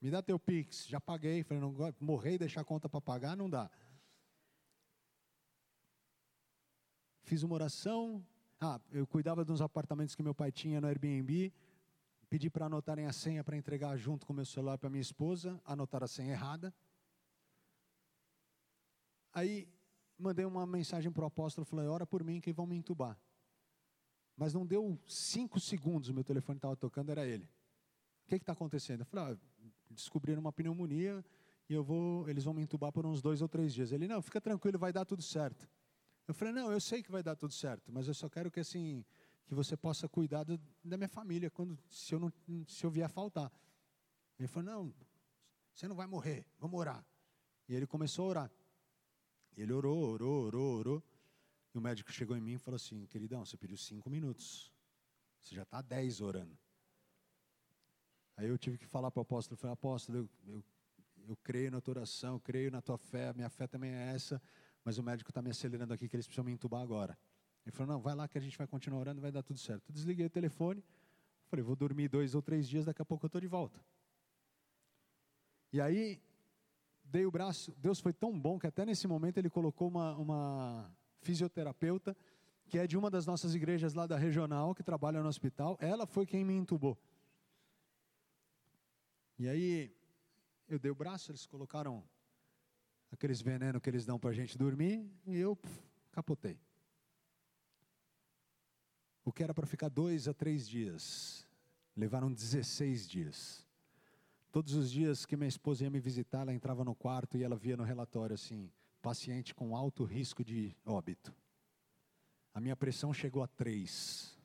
Me dá teu Pix. Já paguei. Falei: Não morrer e deixar a conta para pagar, não dá. Fiz uma oração. Ah, eu cuidava de uns apartamentos que meu pai tinha no Airbnb. Pedi para anotarem a senha para entregar junto com meu celular para minha esposa, anotaram a senha errada. Aí mandei uma mensagem para o apóstolo, falei, ora por mim que vão me entubar. Mas não deu cinco segundos, o meu telefone estava tocando, era ele. O que está acontecendo? Eu falei, ah, descobriram uma pneumonia e eu vou, eles vão me entubar por uns dois ou três dias. Ele, não, fica tranquilo, vai dar tudo certo. Eu falei, não, eu sei que vai dar tudo certo, mas eu só quero que assim, que você possa cuidar do, da minha família quando se eu não se eu vier faltar. Ele falou: "Não, você não vai morrer, vamos orar". E ele começou a orar. Ele orou, orou, orou, orou. E o médico chegou em mim e falou assim: "Queridão, você pediu cinco minutos. Você já está dez orando". Aí eu tive que falar para o apóstolo, falei, apóstolo, eu, eu eu creio na tua oração, eu creio na tua fé, minha fé também é essa, mas o médico está me acelerando aqui que eles precisam me entubar agora. Ele falou, não, vai lá que a gente vai continuar orando, vai dar tudo certo. Eu desliguei o telefone, falei, vou dormir dois ou três dias, daqui a pouco eu estou de volta. E aí, dei o braço, Deus foi tão bom que até nesse momento ele colocou uma, uma fisioterapeuta, que é de uma das nossas igrejas lá da regional, que trabalha no hospital, ela foi quem me entubou. E aí, eu dei o braço, eles colocaram aqueles venenos que eles dão para a gente dormir, e eu puf, capotei. O que era para ficar dois a três dias, levaram 16 dias. Todos os dias que minha esposa ia me visitar, ela entrava no quarto e ela via no relatório assim: paciente com alto risco de óbito. A minha pressão chegou a três.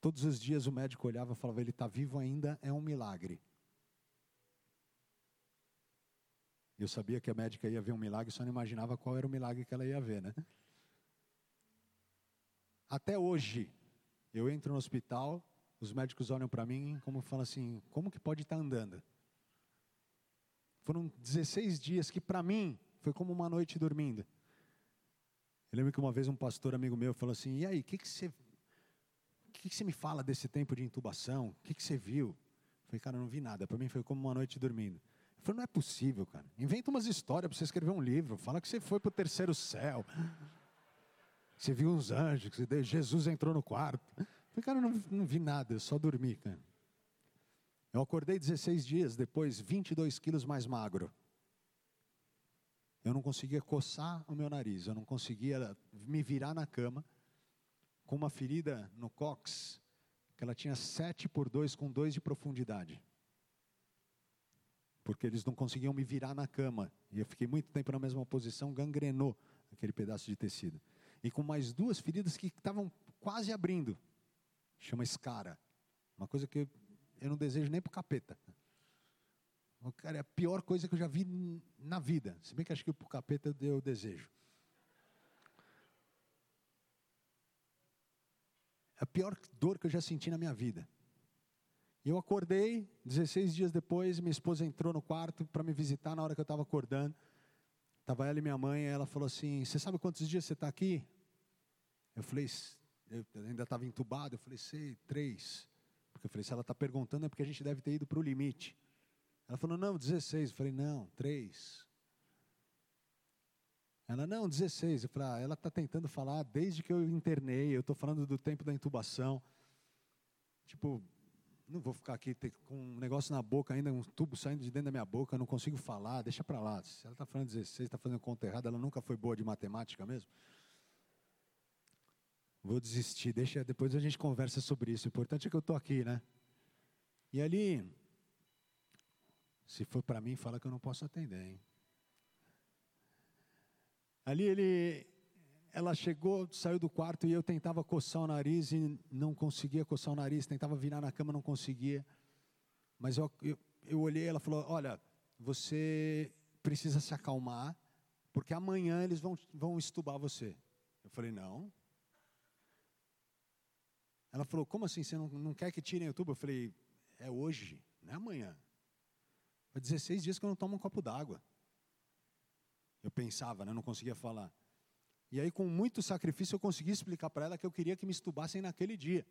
Todos os dias o médico olhava e falava: ele está vivo ainda, é um milagre. Eu sabia que a médica ia ver um milagre, só não imaginava qual era o milagre que ela ia ver, né? Até hoje, eu entro no hospital, os médicos olham para mim como falam assim: como que pode estar tá andando? Foram 16 dias que para mim foi como uma noite dormindo. Eu lembro que uma vez um pastor amigo meu falou assim: e aí, o que, que você. Que, que você me fala desse tempo de intubação? O que, que você viu? Eu falei, cara, eu não vi nada. Para mim foi como uma noite dormindo. Eu falei, não é possível, cara. Inventa umas histórias para você escrever um livro. Fala que você foi para o terceiro céu. Você viu uns anjos, Jesus entrou no quarto. Eu falei, cara, eu não, não vi nada, eu só dormi, cara. Eu acordei 16 dias depois, 22 quilos mais magro. Eu não conseguia coçar o meu nariz, eu não conseguia me virar na cama, com uma ferida no cox, que ela tinha 7 por 2 com 2 de profundidade. Porque eles não conseguiam me virar na cama. E eu fiquei muito tempo na mesma posição, gangrenou aquele pedaço de tecido. E com mais duas feridas que estavam quase abrindo. Chama escara. Uma coisa que eu não desejo nem para o capeta. Cara, é a pior coisa que eu já vi na vida. Se bem que acho que para o capeta eu desejo. A pior dor que eu já senti na minha vida. Eu acordei, 16 dias depois, minha esposa entrou no quarto para me visitar na hora que eu estava acordando. Estava ela e minha mãe, e ela falou assim: Você sabe quantos dias você está aqui? Eu falei: Eu ainda estava entubado. Eu falei: Sei, três. Porque eu falei: Se ela está perguntando, é porque a gente deve ter ido para o limite. Ela falou: Não, 16. Eu falei: Não, três. Ela, não, 16. Eu falei: ah, Ela está tentando falar desde que eu internei. Eu estou falando do tempo da intubação. Tipo, não vou ficar aqui com um negócio na boca ainda, um tubo saindo de dentro da minha boca, eu não consigo falar, deixa para lá. Se ela está falando 16, está fazendo conta errada, ela nunca foi boa de matemática mesmo. Vou desistir, deixa, depois a gente conversa sobre isso. O importante é que eu estou aqui, né? E ali, se for para mim, fala que eu não posso atender, hein? Ali ele ela chegou, saiu do quarto e eu tentava coçar o nariz e não conseguia coçar o nariz, tentava virar na cama, não conseguia. Mas eu, eu, eu olhei, ela falou: Olha, você precisa se acalmar, porque amanhã eles vão, vão estubar você. Eu falei: Não. Ela falou: Como assim? Você não, não quer que tirem o tubo? Eu falei: É hoje, não é amanhã. Há 16 dias que eu não tomo um copo d'água. Eu pensava, né? não conseguia falar. E aí, com muito sacrifício, eu consegui explicar para ela que eu queria que me estubassem naquele dia.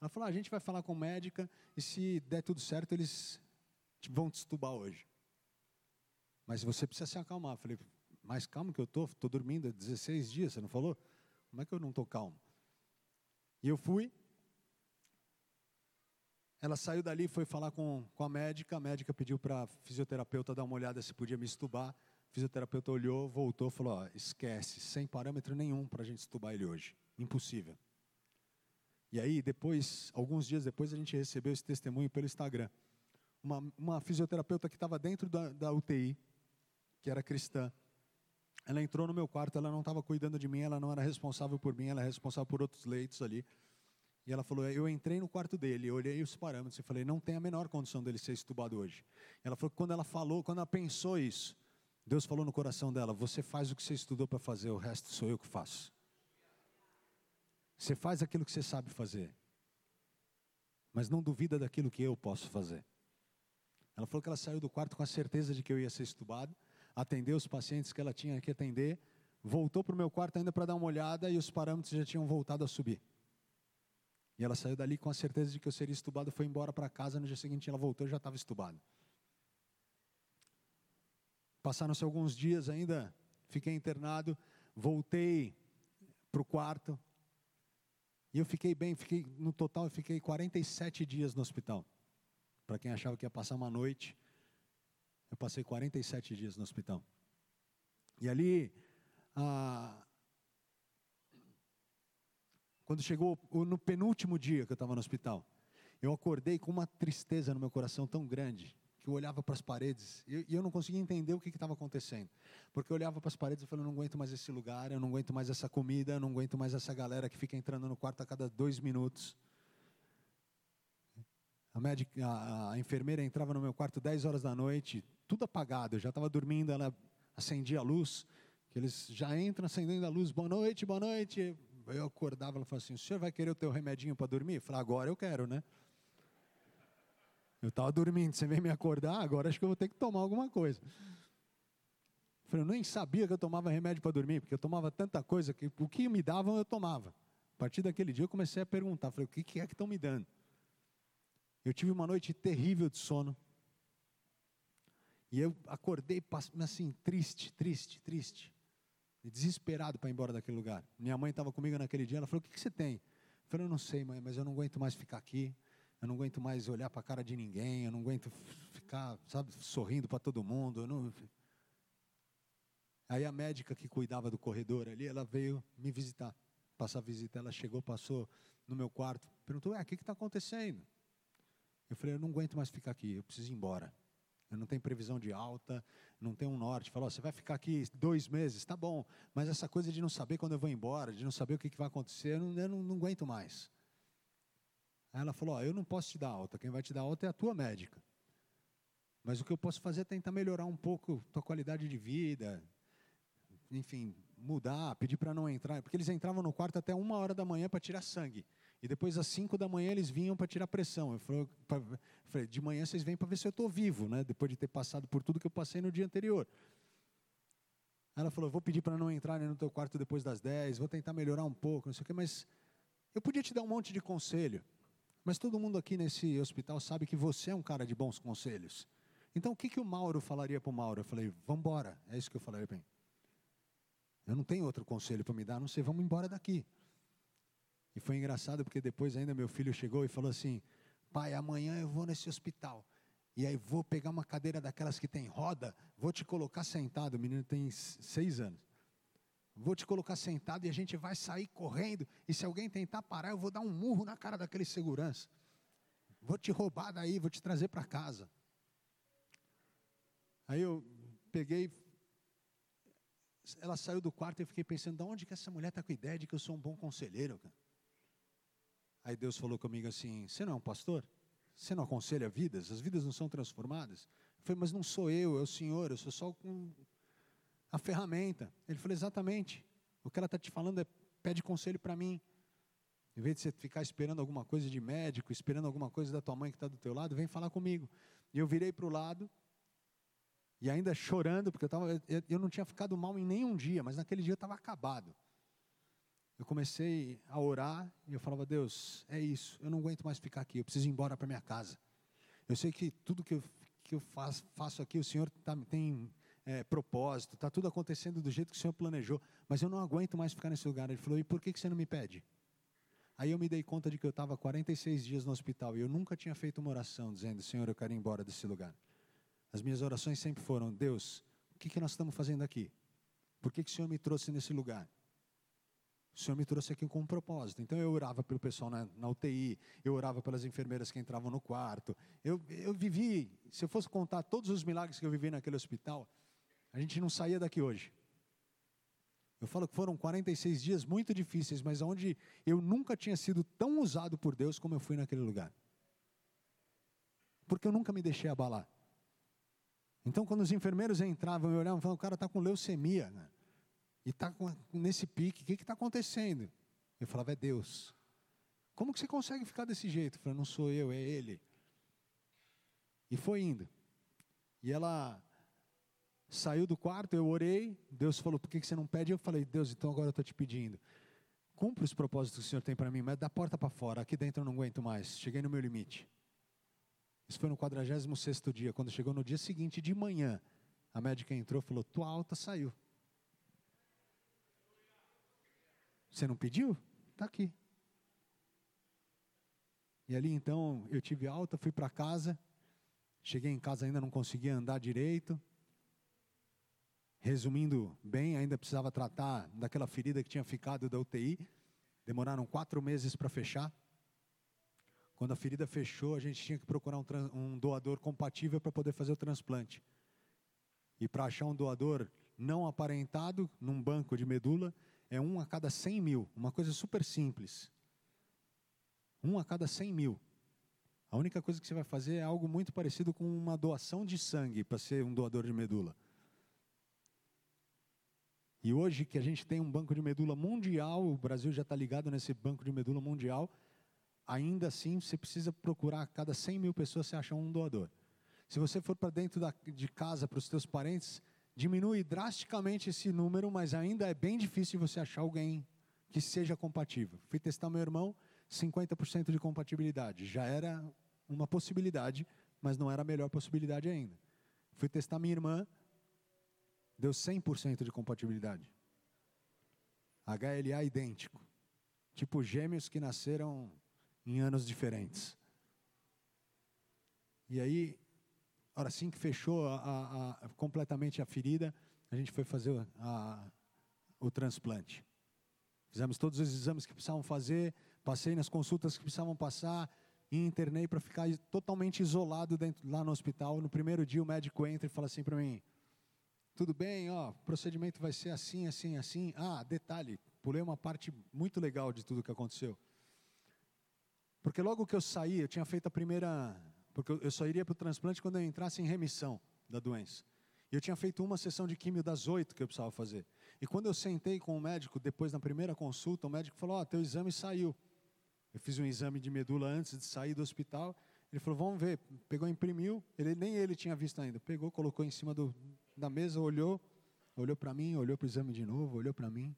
Ela falou: ah, a gente vai falar com médica e se der tudo certo, eles vão te estubar hoje. Mas você precisa se acalmar. Eu falei: mais calmo que eu estou, estou dormindo há 16 dias, você não falou? Como é que eu não estou calmo? E eu fui. Ela saiu dali, foi falar com, com a médica. A médica pediu para a fisioterapeuta dar uma olhada se podia me estubar. O fisioterapeuta olhou, voltou, falou: ó, esquece, sem parâmetro nenhum para a gente estubar ele hoje. Impossível. E aí, depois, alguns dias depois, a gente recebeu esse testemunho pelo Instagram. Uma, uma fisioterapeuta que estava dentro da, da UTI, que era cristã, ela entrou no meu quarto, ela não estava cuidando de mim, ela não era responsável por mim, ela era responsável por outros leitos ali. E ela falou: Eu entrei no quarto dele, olhei os parâmetros e falei: Não tem a menor condição dele ser estubado hoje. Ela falou que quando ela falou, quando ela pensou isso, Deus falou no coração dela: Você faz o que você estudou para fazer, o resto sou eu que faço. Você faz aquilo que você sabe fazer, mas não duvida daquilo que eu posso fazer. Ela falou que ela saiu do quarto com a certeza de que eu ia ser estubado, atendeu os pacientes que ela tinha que atender, voltou para o meu quarto ainda para dar uma olhada e os parâmetros já tinham voltado a subir. E ela saiu dali com a certeza de que eu seria estubado, foi embora para casa, no dia seguinte ela voltou e já estava estubado. Passaram-se alguns dias ainda, fiquei internado, voltei para o quarto, e eu fiquei bem, fiquei no total eu fiquei 47 dias no hospital. Para quem achava que ia passar uma noite, eu passei 47 dias no hospital. E ali, ah, quando chegou no penúltimo dia que eu estava no hospital, eu acordei com uma tristeza no meu coração tão grande que eu olhava para as paredes e eu, não conseguia entender o que estava acontecendo. Porque eu olhava para as paredes e eu não aguento mais esse lugar, eu não aguento mais essa comida, eu não aguento mais essa galera que fica entrando no quarto a cada dois minutos. A, médica, a, a enfermeira entrava no meu quarto 10 horas da noite, tudo apagado, eu já estava dormindo, ela acendia a luz, que eles já entram acendendo a luz, boa noite, boa noite. Eu acordava, ela falou assim, o senhor vai querer o teu remedinho para dormir? Eu falei, agora eu quero, né? Eu estava dormindo, você vem me acordar, agora acho que eu vou ter que tomar alguma coisa. Eu falei, eu nem sabia que eu tomava remédio para dormir, porque eu tomava tanta coisa que o que me davam eu tomava. A partir daquele dia eu comecei a perguntar, falei, o que é que estão me dando? Eu tive uma noite terrível de sono. E eu acordei assim, triste, triste, triste. Desesperado para ir embora daquele lugar. Minha mãe estava comigo naquele dia, ela falou, o que, que você tem? Eu falei, eu não sei, mãe, mas eu não aguento mais ficar aqui eu não aguento mais olhar para a cara de ninguém, eu não aguento ficar, sabe, sorrindo para todo mundo. Não... Aí a médica que cuidava do corredor ali, ela veio me visitar, passar visita. Ela chegou, passou no meu quarto, perguntou: o que está acontecendo? Eu falei: eu não aguento mais ficar aqui, eu preciso ir embora. Eu não tenho previsão de alta, não tenho um norte. Falou: você vai ficar aqui dois meses, tá bom, mas essa coisa de não saber quando eu vou embora, de não saber o que, que vai acontecer, eu não, eu não, não aguento mais. Aí ela falou: Eu não posso te dar alta, quem vai te dar alta é a tua médica. Mas o que eu posso fazer é tentar melhorar um pouco tua qualidade de vida, enfim, mudar, pedir para não entrar, porque eles entravam no quarto até uma hora da manhã para tirar sangue. E depois às cinco da manhã eles vinham para tirar pressão. Eu falei, de manhã vocês vêm para ver se eu estou vivo, né? Depois de ter passado por tudo que eu passei no dia anterior. Ela falou, vou pedir para não entrar no teu quarto depois das dez, vou tentar melhorar um pouco, não sei o quê, mas eu podia te dar um monte de conselho. Mas todo mundo aqui nesse hospital sabe que você é um cara de bons conselhos. Então o que, que o Mauro falaria para o Mauro? Eu falei, vamos embora. É isso que eu falei para. Eu não tenho outro conselho para me dar, não sei, vamos embora daqui. E foi engraçado porque depois ainda meu filho chegou e falou assim: pai, amanhã eu vou nesse hospital. E aí vou pegar uma cadeira daquelas que tem roda, vou te colocar sentado. O menino tem seis anos. Vou te colocar sentado e a gente vai sair correndo. E se alguém tentar parar, eu vou dar um murro na cara daquele segurança. Vou te roubar daí, vou te trazer para casa. Aí eu peguei, ela saiu do quarto e eu fiquei pensando, de onde que essa mulher está com a ideia de que eu sou um bom conselheiro? Cara? Aí Deus falou comigo assim: Você não é um pastor? Você não aconselha vidas? As vidas não são transformadas? Falei, mas não sou eu, é o Senhor, eu sou só um a ferramenta. Ele falou: exatamente. O que ela está te falando é pede conselho para mim. Em vez de você ficar esperando alguma coisa de médico, esperando alguma coisa da tua mãe que está do teu lado, vem falar comigo. E eu virei para o lado, e ainda chorando, porque eu, tava, eu, eu não tinha ficado mal em nenhum dia, mas naquele dia eu estava acabado. Eu comecei a orar e eu falava: Deus, é isso, eu não aguento mais ficar aqui, eu preciso ir embora para minha casa. Eu sei que tudo que eu, que eu faço, faço aqui, o Senhor tá, tem é, propósito, está tudo acontecendo do jeito que o Senhor planejou, mas eu não aguento mais ficar nesse lugar. Ele falou: e por que, que você não me pede? Aí eu me dei conta de que eu estava 46 dias no hospital e eu nunca tinha feito uma oração dizendo: Senhor, eu quero ir embora desse lugar. As minhas orações sempre foram: Deus, o que, que nós estamos fazendo aqui? Por que, que o Senhor me trouxe nesse lugar? O Senhor me trouxe aqui com um propósito. Então eu orava pelo pessoal na, na, UTI, eu orava pelas enfermeiras que entravam no quarto. Eu, eu vivi, se eu fosse contar todos os milagres que eu vivi naquele hospital, a gente não saía daqui hoje. Eu falo que foram 46 dias muito difíceis, mas onde eu nunca tinha sido tão usado por Deus como eu fui naquele lugar. Porque eu nunca me deixei abalar. Então, quando os enfermeiros entravam e olhavam, falavam: o cara está com leucemia, né? e está nesse pique, o que está acontecendo? Eu falava: é Deus. Como que você consegue ficar desse jeito? Eu falei: não sou eu, é Ele. E foi indo. E ela saiu do quarto, eu orei, Deus falou, por que você não pede? Eu falei, Deus, então agora eu estou te pedindo. Cumpre os propósitos que o Senhor tem para mim, mas da porta para fora, aqui dentro eu não aguento mais, cheguei no meu limite. Isso foi no 46 dia, quando chegou no dia seguinte de manhã, a médica entrou e falou, tua alta saiu. Você não pediu? Está aqui. E ali então eu tive alta, fui para casa, cheguei em casa ainda não conseguia andar direito, Resumindo bem, ainda precisava tratar daquela ferida que tinha ficado da UTI. Demoraram quatro meses para fechar. Quando a ferida fechou, a gente tinha que procurar um, um doador compatível para poder fazer o transplante. E para achar um doador não aparentado num banco de medula, é um a cada 100 mil. Uma coisa super simples. Um a cada 100 mil. A única coisa que você vai fazer é algo muito parecido com uma doação de sangue para ser um doador de medula. E hoje que a gente tem um banco de medula mundial, o Brasil já está ligado nesse banco de medula mundial, ainda assim você precisa procurar a cada 100 mil pessoas você acha um doador. Se você for para dentro da, de casa para os seus parentes, diminui drasticamente esse número, mas ainda é bem difícil você achar alguém que seja compatível. Fui testar meu irmão, 50% de compatibilidade. Já era uma possibilidade, mas não era a melhor possibilidade ainda. Fui testar minha irmã, deu 100% de compatibilidade. HLA idêntico. Tipo gêmeos que nasceram em anos diferentes. E aí, hora assim que fechou a, a, a, completamente a ferida, a gente foi fazer o transplante. Fizemos todos os exames que precisavam fazer, passei nas consultas que precisavam passar e internei para ficar totalmente isolado dentro, lá no hospital. No primeiro dia o médico entra e fala assim para mim: tudo bem, ó, procedimento vai ser assim, assim, assim. Ah, detalhe, pulei uma parte muito legal de tudo que aconteceu. Porque logo que eu saí, eu tinha feito a primeira. Porque eu só iria para o transplante quando eu entrasse em remissão da doença. E eu tinha feito uma sessão de químio das oito que eu precisava fazer. E quando eu sentei com o médico, depois da primeira consulta, o médico falou: Ó, oh, teu exame saiu. Eu fiz um exame de medula antes de sair do hospital. Ele falou: Vamos ver. Pegou, imprimiu. Ele, nem ele tinha visto ainda. Pegou, colocou em cima do, da mesa, olhou, olhou para mim, olhou para o exame de novo, olhou para mim.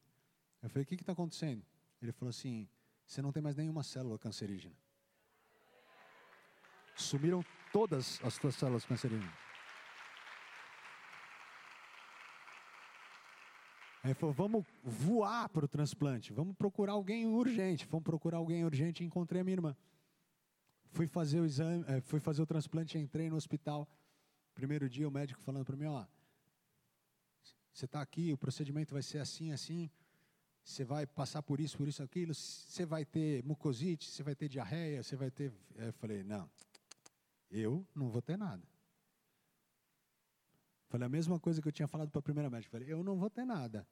Eu falei, o que está acontecendo? Ele falou assim, você não tem mais nenhuma célula cancerígena. Sumiram todas as tuas células cancerígenas. Aí falou, vamos voar para o transplante, vamos procurar alguém urgente. Vamos procurar alguém urgente e encontrei a minha irmã. Fui fazer o exame, eh, fui fazer o transplante, entrei no hospital. Primeiro dia o médico falando para mim, ó, você está aqui, o procedimento vai ser assim, assim. Você vai passar por isso, por isso, aquilo. Você vai ter mucosite, você vai ter diarreia, você vai ter. Eu falei, não, eu não vou ter nada. Falei a mesma coisa que eu tinha falado para a primeira médica. Falei, eu não vou ter nada.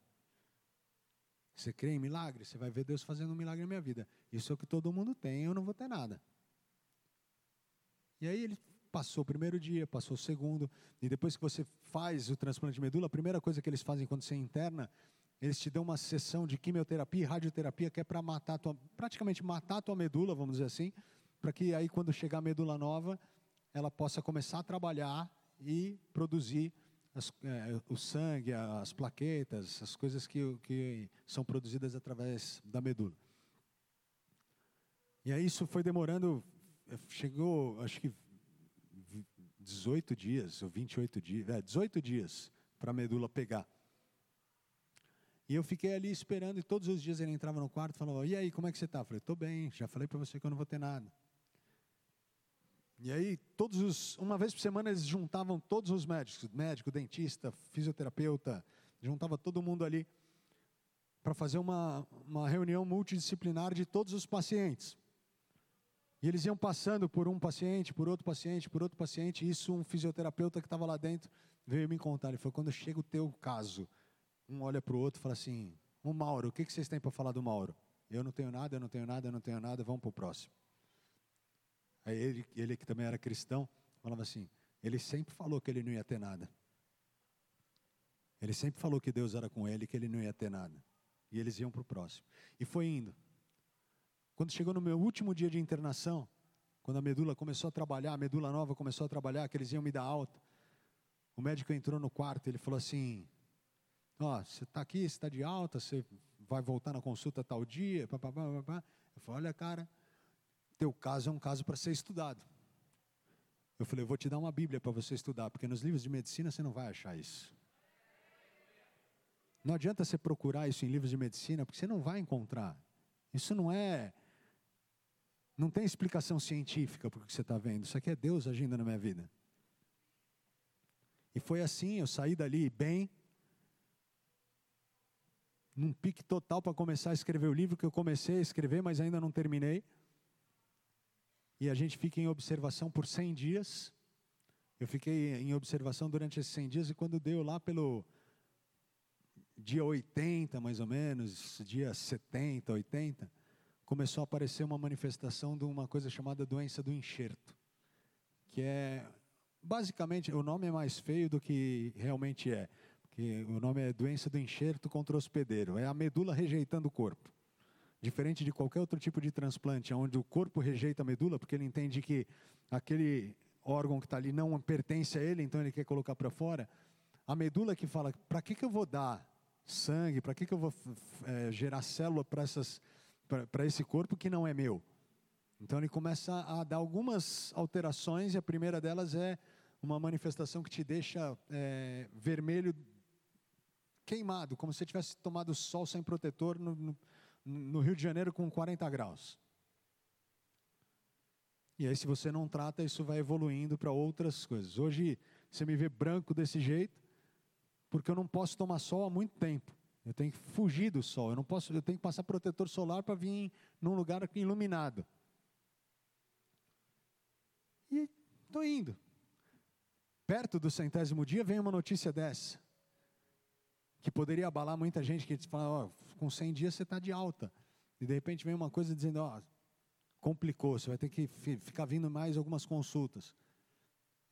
Você crê em milagre? Você vai ver Deus fazendo um milagre na minha vida. Isso é o que todo mundo tem, eu não vou ter nada. E aí ele Passou o primeiro dia, passou o segundo, e depois que você faz o transplante de medula, a primeira coisa que eles fazem quando você interna, eles te dão uma sessão de quimioterapia e radioterapia que é para matar tua, praticamente matar a tua medula, vamos dizer assim, para que aí quando chegar a medula nova, ela possa começar a trabalhar e produzir as, é, o sangue, as plaquetas, as coisas que, que são produzidas através da medula. E aí isso foi demorando, chegou, acho que 18 dias, ou 28 dias, é, 18 dias para a medula pegar. E eu fiquei ali esperando, e todos os dias ele entrava no quarto e falava: E aí, como é que você está? Eu falei: Estou bem, já falei para você que eu não vou ter nada. E aí, todos os, uma vez por semana, eles juntavam todos os médicos: médico, dentista, fisioterapeuta, juntava todo mundo ali para fazer uma, uma reunião multidisciplinar de todos os pacientes. E eles iam passando por um paciente, por outro paciente, por outro paciente. E isso, um fisioterapeuta que estava lá dentro veio me contar. Ele falou: quando chega o teu caso, um olha para o outro e fala assim: O Mauro, o que, que vocês têm para falar do Mauro? Eu não tenho nada, eu não tenho nada, eu não tenho nada, vamos para o próximo. Aí ele, ele, que também era cristão, falava assim: Ele sempre falou que ele não ia ter nada. Ele sempre falou que Deus era com ele, que ele não ia ter nada. E eles iam para o próximo. E foi indo. Quando chegou no meu último dia de internação, quando a medula começou a trabalhar, a medula nova começou a trabalhar, que eles iam me dar alta, o médico entrou no quarto, ele falou assim: Ó, oh, você está aqui, você está de alta, você vai voltar na consulta tal dia, papapá, papapá. Eu falei: Olha, cara, teu caso é um caso para ser estudado. Eu falei: Eu vou te dar uma Bíblia para você estudar, porque nos livros de medicina você não vai achar isso. Não adianta você procurar isso em livros de medicina, porque você não vai encontrar. Isso não é. Não tem explicação científica para o que você está vendo. Isso aqui é Deus agindo na minha vida. E foi assim, eu saí dali bem, num pique total para começar a escrever o livro que eu comecei a escrever, mas ainda não terminei. E a gente fica em observação por 100 dias. Eu fiquei em observação durante esses 100 dias e quando deu lá pelo dia 80, mais ou menos, dia 70, 80, começou a aparecer uma manifestação de uma coisa chamada doença do enxerto, que é basicamente o nome é mais feio do que realmente é, porque o nome é doença do enxerto contra hospedeiro, é a medula rejeitando o corpo. Diferente de qualquer outro tipo de transplante, onde o corpo rejeita a medula, porque ele entende que aquele órgão que está ali não pertence a ele, então ele quer colocar para fora. A medula que fala, para que, que eu vou dar sangue, para que, que eu vou é, gerar célula para esse corpo que não é meu? Então ele começa a dar algumas alterações, e a primeira delas é uma manifestação que te deixa é, vermelho queimado, como se tivesse tomado sol sem protetor no, no, no Rio de Janeiro com 40 graus. E aí, se você não trata, isso vai evoluindo para outras coisas. Hoje, você me vê branco desse jeito, porque eu não posso tomar sol há muito tempo. Eu tenho que fugir do sol. Eu não posso, eu tenho que passar protetor solar para vir num lugar iluminado. E estou indo. Perto do centésimo dia vem uma notícia dessa, que poderia abalar muita gente que fala, oh, com 100 dias você está de alta. E de repente vem uma coisa dizendo, ó, oh, complicou, você vai ter que ficar vindo mais algumas consultas.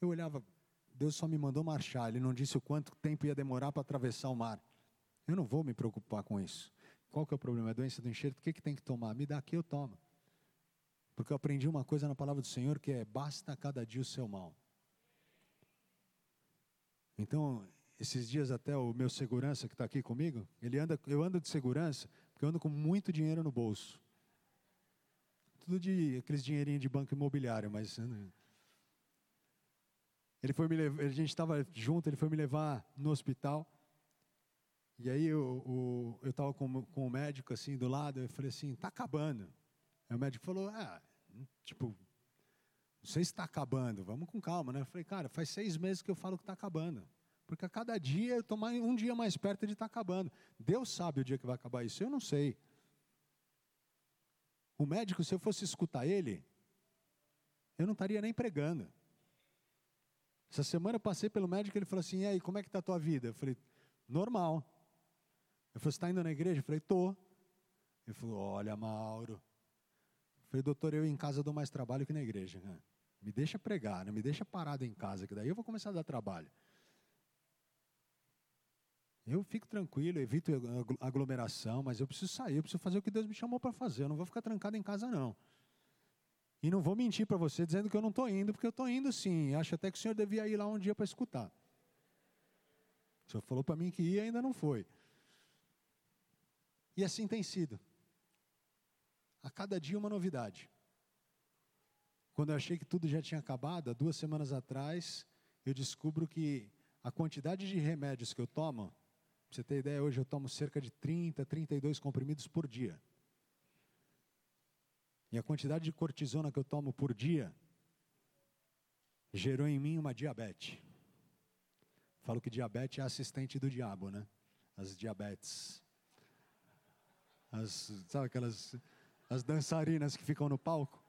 Eu olhava, Deus só me mandou marchar, Ele não disse o quanto tempo ia demorar para atravessar o mar. Eu não vou me preocupar com isso. Qual que é o problema? É doença do enxerto, o que, que tem que tomar? Me dá aqui, eu tomo. Porque eu aprendi uma coisa na palavra do Senhor que é: basta cada dia o seu mal. Então, esses dias até o meu segurança que está aqui comigo, ele anda, eu ando de segurança porque eu ando com muito dinheiro no bolso. Tudo de aqueles dinheirinhos de banco imobiliário, mas né, ele foi me levar, a gente estava junto, ele foi me levar no hospital. E aí eu estava com, com o médico assim do lado, eu falei assim, está acabando. Aí o médico falou, ah, tipo, não sei se está acabando, vamos com calma, né? Eu falei, cara, faz seis meses que eu falo que está acabando. Porque a cada dia eu estou um dia mais perto de estar tá acabando. Deus sabe o dia que vai acabar isso, eu não sei. O médico, se eu fosse escutar ele, eu não estaria nem pregando. Essa semana eu passei pelo médico e ele falou assim: e aí, como é que está a tua vida? Eu falei: normal. Eu falei: você está indo na igreja? Eu falei: estou. Ele falou: olha, Mauro. Eu falei: doutor, eu em casa dou mais trabalho que na igreja. Me deixa pregar, não me deixa parado em casa, que daí eu vou começar a dar trabalho. Eu fico tranquilo, evito aglomeração, mas eu preciso sair, eu preciso fazer o que Deus me chamou para fazer. Eu não vou ficar trancado em casa, não. E não vou mentir para você dizendo que eu não estou indo, porque eu estou indo sim. Acho até que o senhor devia ir lá um dia para escutar. O senhor falou para mim que ia e ainda não foi. E assim tem sido. A cada dia uma novidade. Quando eu achei que tudo já tinha acabado, há duas semanas atrás, eu descubro que a quantidade de remédios que eu tomo, para você ter ideia, hoje eu tomo cerca de 30, 32 comprimidos por dia. E a quantidade de cortisona que eu tomo por dia gerou em mim uma diabetes. Falo que diabetes é assistente do diabo, né? As diabetes. As, sabe aquelas as dançarinas que ficam no palco?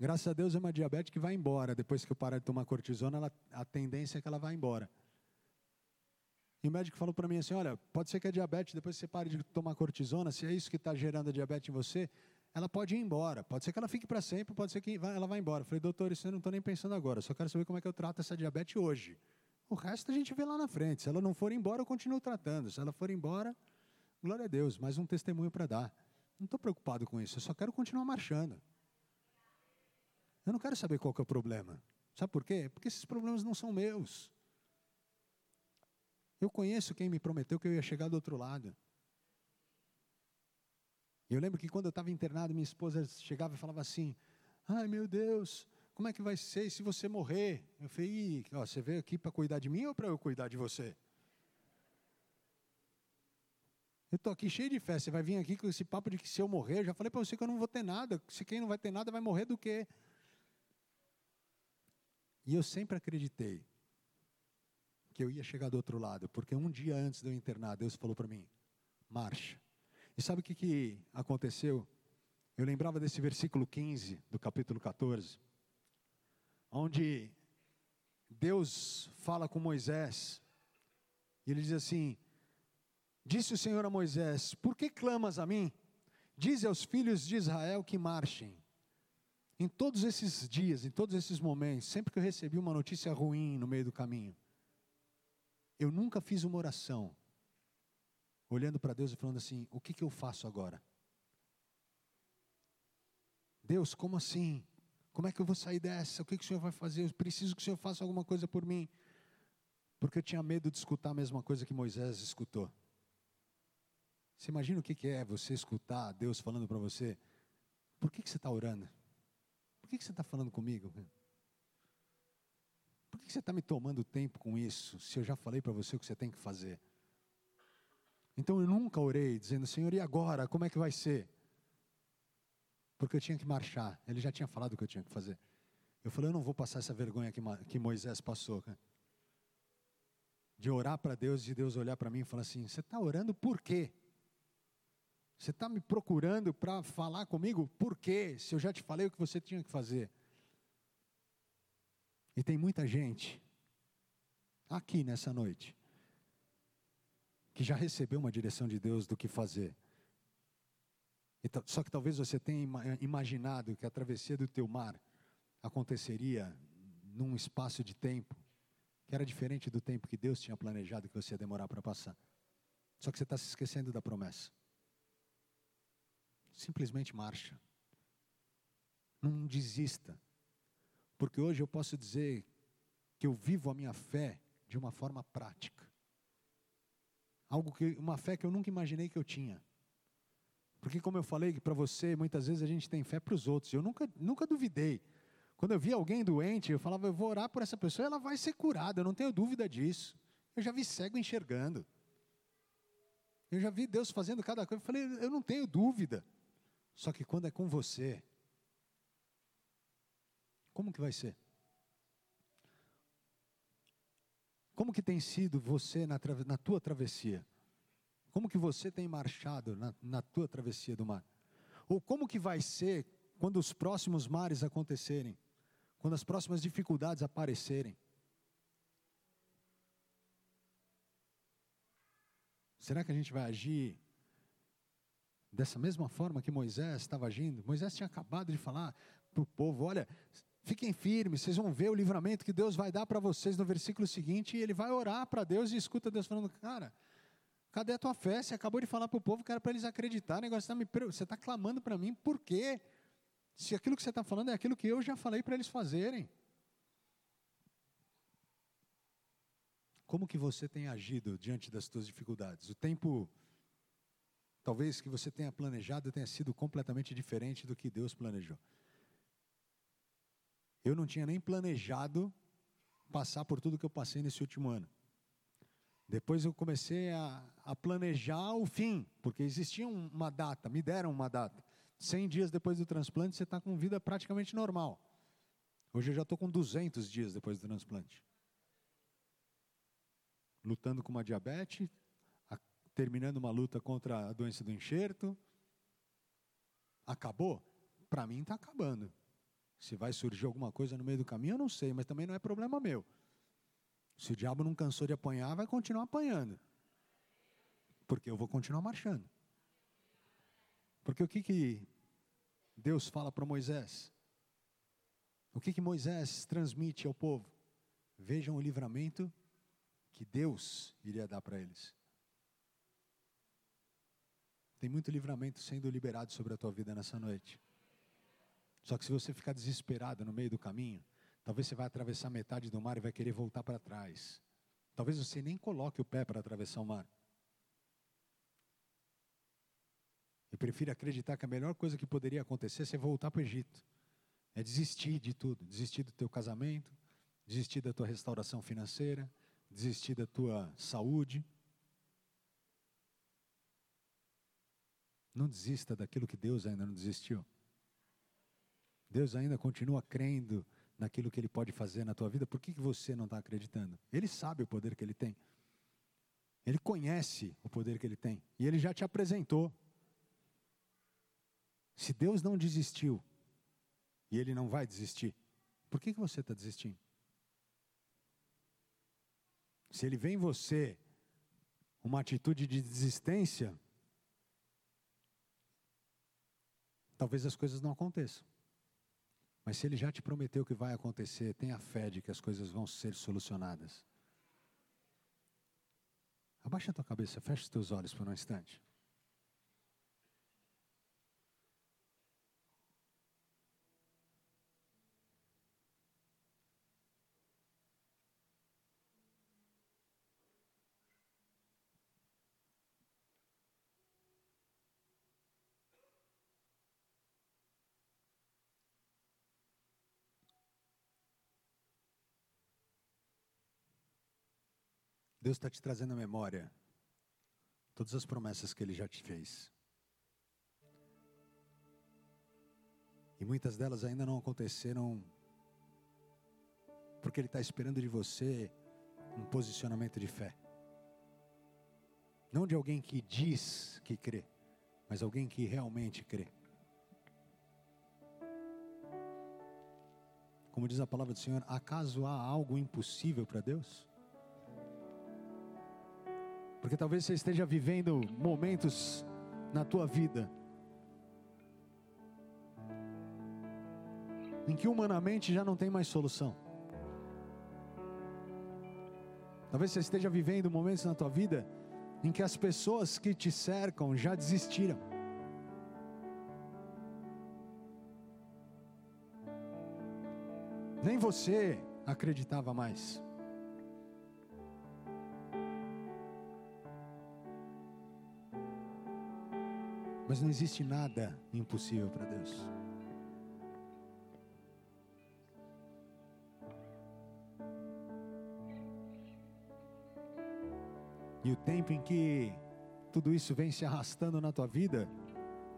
Graças a Deus é uma diabetes que vai embora. Depois que eu parar de tomar cortisona, ela, a tendência é que ela vá embora. E o médico falou para mim assim: olha, pode ser que a diabetes, depois que você pare de tomar cortisona, se é isso que está gerando a diabetes em você, ela pode ir embora. Pode ser que ela fique para sempre, pode ser que ela vá embora. Eu falei, doutor, isso eu não estou nem pensando agora, só quero saber como é que eu trato essa diabetes hoje. O resto a gente vê lá na frente. Se ela não for embora, eu continuo tratando. Se ela for embora, glória a Deus, mais um testemunho para dar. Não estou preocupado com isso, eu só quero continuar marchando. Eu não quero saber qual que é o problema. Sabe por quê? Porque esses problemas não são meus. Eu conheço quem me prometeu que eu ia chegar do outro lado. Eu lembro que quando eu estava internado, minha esposa chegava e falava assim: Ai meu Deus, como é que vai ser se você morrer? Eu falei: ó, Você veio aqui para cuidar de mim ou para eu cuidar de você? Eu estou aqui cheio de fé. Você vai vir aqui com esse papo de que se eu morrer, eu já falei para você que eu não vou ter nada. Se quem não vai ter nada vai morrer do quê? E eu sempre acreditei que eu ia chegar do outro lado, porque um dia antes eu internar, Deus falou para mim: marcha. E sabe o que, que aconteceu? Eu lembrava desse versículo 15 do capítulo 14, onde Deus fala com Moisés, e ele diz assim: Disse o Senhor a Moisés: Por que clamas a mim? Dize aos filhos de Israel que marchem. Em todos esses dias, em todos esses momentos, sempre que eu recebi uma notícia ruim no meio do caminho, eu nunca fiz uma oração olhando para Deus e falando assim: o que, que eu faço agora? Deus, como assim? Como é que eu vou sair dessa? O que, que o Senhor vai fazer? Eu preciso que o Senhor faça alguma coisa por mim. Porque eu tinha medo de escutar a mesma coisa que Moisés escutou. Você imagina o que, que é você escutar Deus falando para você? Por que, que você está orando? Por que, que você está falando comigo? Por que, que você está me tomando tempo com isso, se eu já falei para você o que você tem que fazer? Então eu nunca orei dizendo, Senhor, e agora? Como é que vai ser? Porque eu tinha que marchar. Ele já tinha falado o que eu tinha que fazer. Eu falei, eu não vou passar essa vergonha que, Moisés passou. De orar para Deus e Deus olhar para mim e falar assim: Você está orando por quê? Você está me procurando para falar comigo por quê? Se eu já te falei o que você tinha que fazer. E tem muita gente aqui nessa noite que já recebeu uma direção de Deus do que fazer. Só que talvez você tenha imaginado que a travessia do teu mar aconteceria num espaço de tempo que era diferente do tempo que Deus tinha planejado que você ia demorar para passar. Só que você está se esquecendo da promessa. Simplesmente marcha. Não desista. Porque hoje eu posso dizer que eu vivo a minha fé de uma forma prática. Algo que uma fé que eu nunca imaginei que eu tinha. Porque como eu falei para você, muitas vezes a gente tem fé para os outros. Eu nunca nunca duvidei. Quando eu via alguém doente, eu falava, eu vou orar por essa pessoa, ela vai ser curada, eu não tenho dúvida disso. Eu já vi cego enxergando. Eu já vi Deus fazendo cada coisa. Eu falei, eu não tenho dúvida. Só que quando é com você, como que vai ser? Como que tem sido você na, na tua travessia? Como que você tem marchado na, na tua travessia do mar? Ou como que vai ser quando os próximos mares acontecerem? Quando as próximas dificuldades aparecerem? Será que a gente vai agir dessa mesma forma que Moisés estava agindo? Moisés tinha acabado de falar para o povo: olha, Fiquem firmes, vocês vão ver o livramento que Deus vai dar para vocês no versículo seguinte. E ele vai orar para Deus e escuta Deus falando: Cara, cadê a tua fé? Você acabou de falar para o povo que era para eles acreditar. Negócio tá me, você está clamando para mim, por quê? Se aquilo que você está falando é aquilo que eu já falei para eles fazerem. Como que você tem agido diante das suas dificuldades? O tempo, talvez que você tenha planejado, tenha sido completamente diferente do que Deus planejou. Eu não tinha nem planejado passar por tudo que eu passei nesse último ano. Depois eu comecei a, a planejar o fim, porque existia uma data, me deram uma data. 100 dias depois do transplante, você está com vida praticamente normal. Hoje eu já estou com 200 dias depois do transplante. Lutando com uma diabetes, a, terminando uma luta contra a doença do enxerto. Acabou? Para mim está acabando. Se vai surgir alguma coisa no meio do caminho, eu não sei, mas também não é problema meu. Se o diabo não cansou de apanhar, vai continuar apanhando. Porque eu vou continuar marchando. Porque o que, que Deus fala para Moisés? O que, que Moisés transmite ao povo? Vejam o livramento que Deus iria dar para eles. Tem muito livramento sendo liberado sobre a tua vida nessa noite Só que se você ficar desesperado no meio do caminho, talvez você vai atravessar metade do mar e vai querer voltar para trás. Talvez você nem coloque o pé para atravessar o mar. E prefiro acreditar que a melhor coisa que poderia acontecer é você voltar para o Egito. É desistir de tudo, desistir do teu casamento, desistir da tua restauração financeira, desistir da tua saúde. Não desista daquilo que Deus ainda não desistiu. Deus ainda continua crendo naquilo que Ele pode fazer na tua vida. Por que, que você não está acreditando? Ele sabe o poder que Ele tem. Ele conhece o poder que Ele tem. E Ele já te apresentou. Se Deus não desistiu, e Ele não vai desistir, por que, que você está desistindo? Se Ele vê em você uma atitude de desistência, talvez as coisas não aconteçam. Mas se ele já te prometeu que vai acontecer, tenha fé de que as coisas vão ser solucionadas. Abaixa a tua cabeça, fecha os teus olhos por um instante. Deus está te trazendo à memória todas as promessas que Ele já te fez. E muitas delas ainda não aconteceram, porque Ele está esperando de você um posicionamento de fé. Não de alguém que diz que crê, mas alguém que realmente crê. Como diz a palavra do Senhor, acaso há algo impossível para Deus? Porque talvez você esteja vivendo momentos na tua vida em que humanamente já não tem mais solução. Talvez você esteja vivendo momentos na tua vida em que as pessoas que te cercam já desistiram. Nem você acreditava mais. Mas não existe nada impossível para Deus. E o tempo em que tudo isso vem se arrastando na tua vida,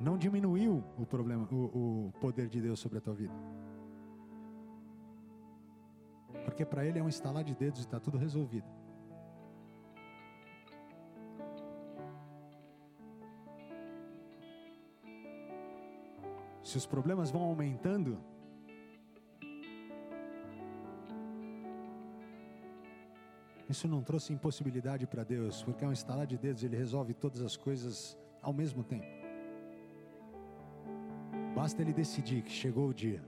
não diminuiu o problema, o, o poder de Deus sobre a tua vida. Porque para Ele é um estalar de dedos e está tudo resolvido. Se os problemas vão aumentando, isso não trouxe impossibilidade para Deus, porque ao instalar de dedos ele resolve todas as coisas ao mesmo tempo. Basta ele decidir que chegou o dia.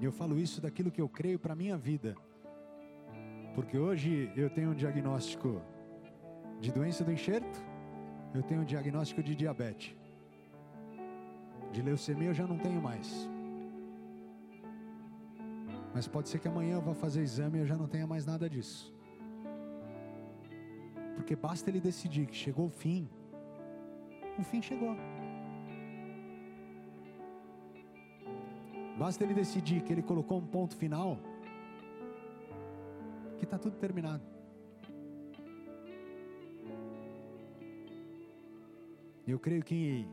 E eu falo isso daquilo que eu creio para a minha vida. Porque hoje eu tenho um diagnóstico de doença do enxerto, eu tenho um diagnóstico de diabetes. De leucemia eu já não tenho mais. Mas pode ser que amanhã eu vá fazer exame e eu já não tenha mais nada disso. Porque basta ele decidir que chegou o fim. O fim chegou. Basta ele decidir que ele colocou um ponto final. Que está tudo terminado. Eu creio que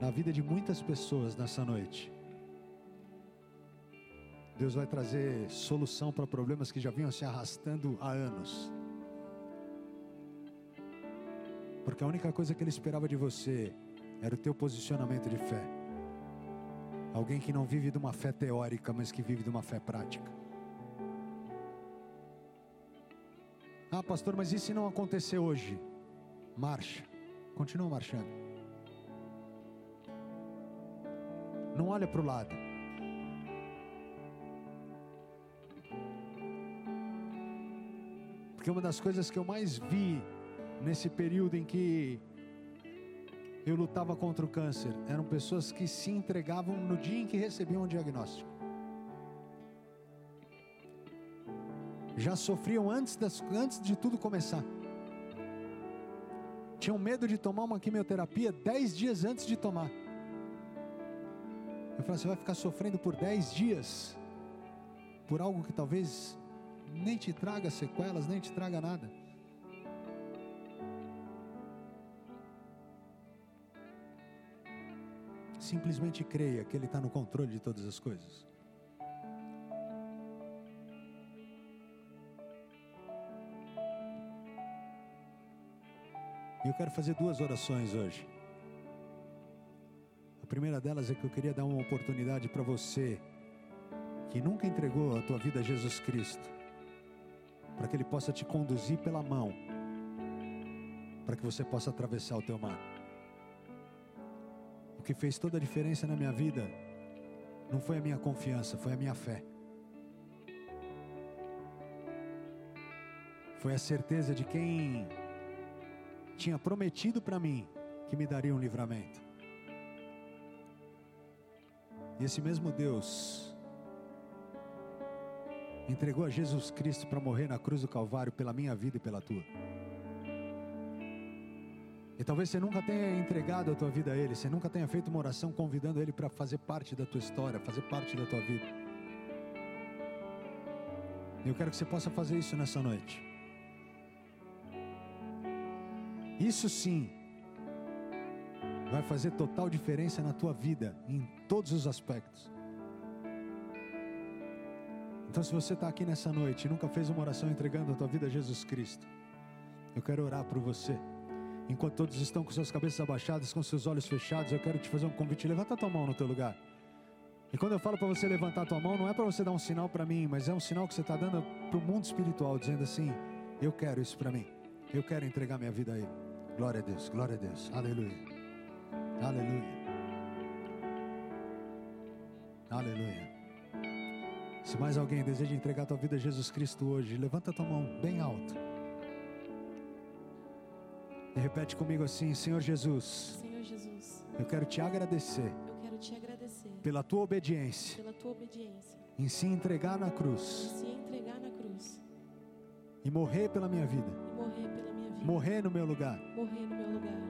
na vida de muitas pessoas nessa noite, Deus vai trazer solução para problemas que já vinham se arrastando há anos. Porque a única coisa que Ele esperava de você era o teu posicionamento de fé. Alguém que não vive de uma fé teórica, mas que vive de uma fé prática. Ah, pastor, mas e se não acontecer hoje? Marcha. Continua marchando. Não olha para o lado. Porque uma das coisas que eu mais vi nesse período em que eu lutava contra o câncer, eram pessoas que se entregavam no dia em que recebiam o diagnóstico. Já sofriam antes, das, antes de tudo começar. Tinham medo de tomar uma quimioterapia dez dias antes de tomar. Eu falei, você vai ficar sofrendo por dez dias por algo que talvez nem te traga sequelas, nem te traga nada. Simplesmente creia que Ele está no controle de todas as coisas. E eu quero fazer duas orações hoje. A primeira delas é que eu queria dar uma oportunidade para você que nunca entregou a tua vida a Jesus Cristo, para que Ele possa te conduzir pela mão, para que você possa atravessar o teu mar. O que fez toda a diferença na minha vida não foi a minha confiança, foi a minha fé. Foi a certeza de quem tinha prometido para mim que me daria um livramento. E esse mesmo Deus entregou a Jesus Cristo para morrer na cruz do Calvário pela minha vida e pela tua. E talvez você nunca tenha entregado a tua vida a Ele, você nunca tenha feito uma oração convidando Ele para fazer parte da tua história, fazer parte da tua vida. Eu quero que você possa fazer isso nessa noite. Isso sim vai fazer total diferença na tua vida, em todos os aspectos. Então, se você está aqui nessa noite e nunca fez uma oração entregando a tua vida a Jesus Cristo, eu quero orar por você. Enquanto todos estão com suas cabeças abaixadas, com seus olhos fechados, eu quero te fazer um convite. Levanta a tua mão no teu lugar. E quando eu falo para você levantar a tua mão, não é para você dar um sinal para mim, mas é um sinal que você está dando para o mundo espiritual, dizendo assim: Eu quero isso para mim. Eu quero entregar minha vida a Ele. Glória a Deus, glória a Deus. Aleluia. Aleluia. Aleluia. Se mais alguém deseja entregar a tua vida a Jesus Cristo hoje, levanta a tua mão bem alto. E repete comigo assim: Senhor Jesus. Senhor Jesus. Eu quero te agradecer. Eu quero te agradecer pela tua obediência. Pela tua obediência. Em se entregar na cruz. Em se entregar na cruz. E morrer pela minha vida. E morrer pela minha vida. Morrer no meu lugar. Morrer no meu lugar.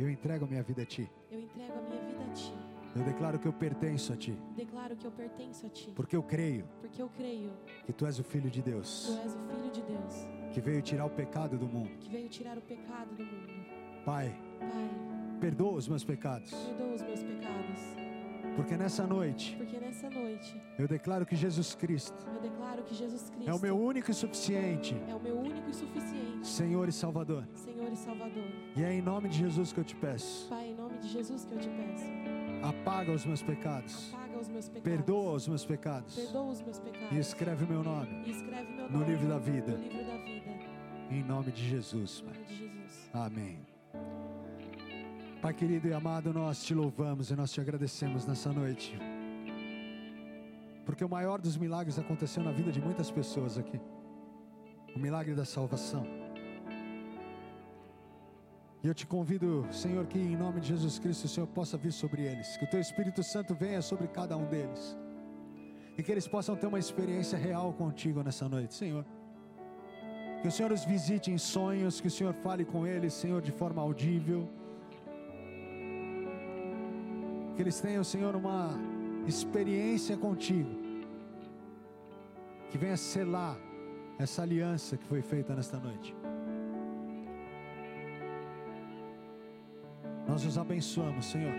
Eu entrego a minha vida a ti. Eu entrego a minha vida a ti. Eu declaro que eu pertenço a ti. Declaro que eu pertenço a ti. Porque eu creio. Porque eu creio. Que tu és o filho de Deus. Tu és o filho de Deus. Que veio tirar o pecado do mundo. Que veio tirar o pecado do mundo. Pai. Pai. Perdoa os meus pecados. Perdoa os meus pecados. Porque nessa noite. Porque nessa noite. Eu declaro que Jesus Cristo. Que Jesus Cristo. É o meu único e suficiente. É o meu único e suficiente. Senhor e Salvador. Senhor e Salvador. E é em nome de Jesus que eu te peço. Pai, em nome de Jesus que eu te peço. Apaga os meus pecados. Os meus pecados. Perdoa os meus pecados. Perdoa os meus pecados. E escreve o meu nome. Escreve meu no nome livro da vida. No livro da vida. Em nome de Jesus, Pai. Em nome de Jesus. Amém. Pai querido e amado, nós te louvamos e nós te agradecemos nessa noite. Porque o maior dos milagres aconteceu na vida de muitas pessoas aqui. O milagre da salvação. E eu te convido, Senhor, que em nome de Jesus Cristo o Senhor possa vir sobre eles, que o teu Espírito Santo venha sobre cada um deles, e que eles possam ter uma experiência real contigo nessa noite, Senhor. Que o Senhor os visite em sonhos, que o Senhor fale com eles, Senhor, de forma audível. Que eles tenham, Senhor, uma experiência contigo, que venha selar essa aliança que foi feita nesta noite. Nós os abençoamos, Senhor,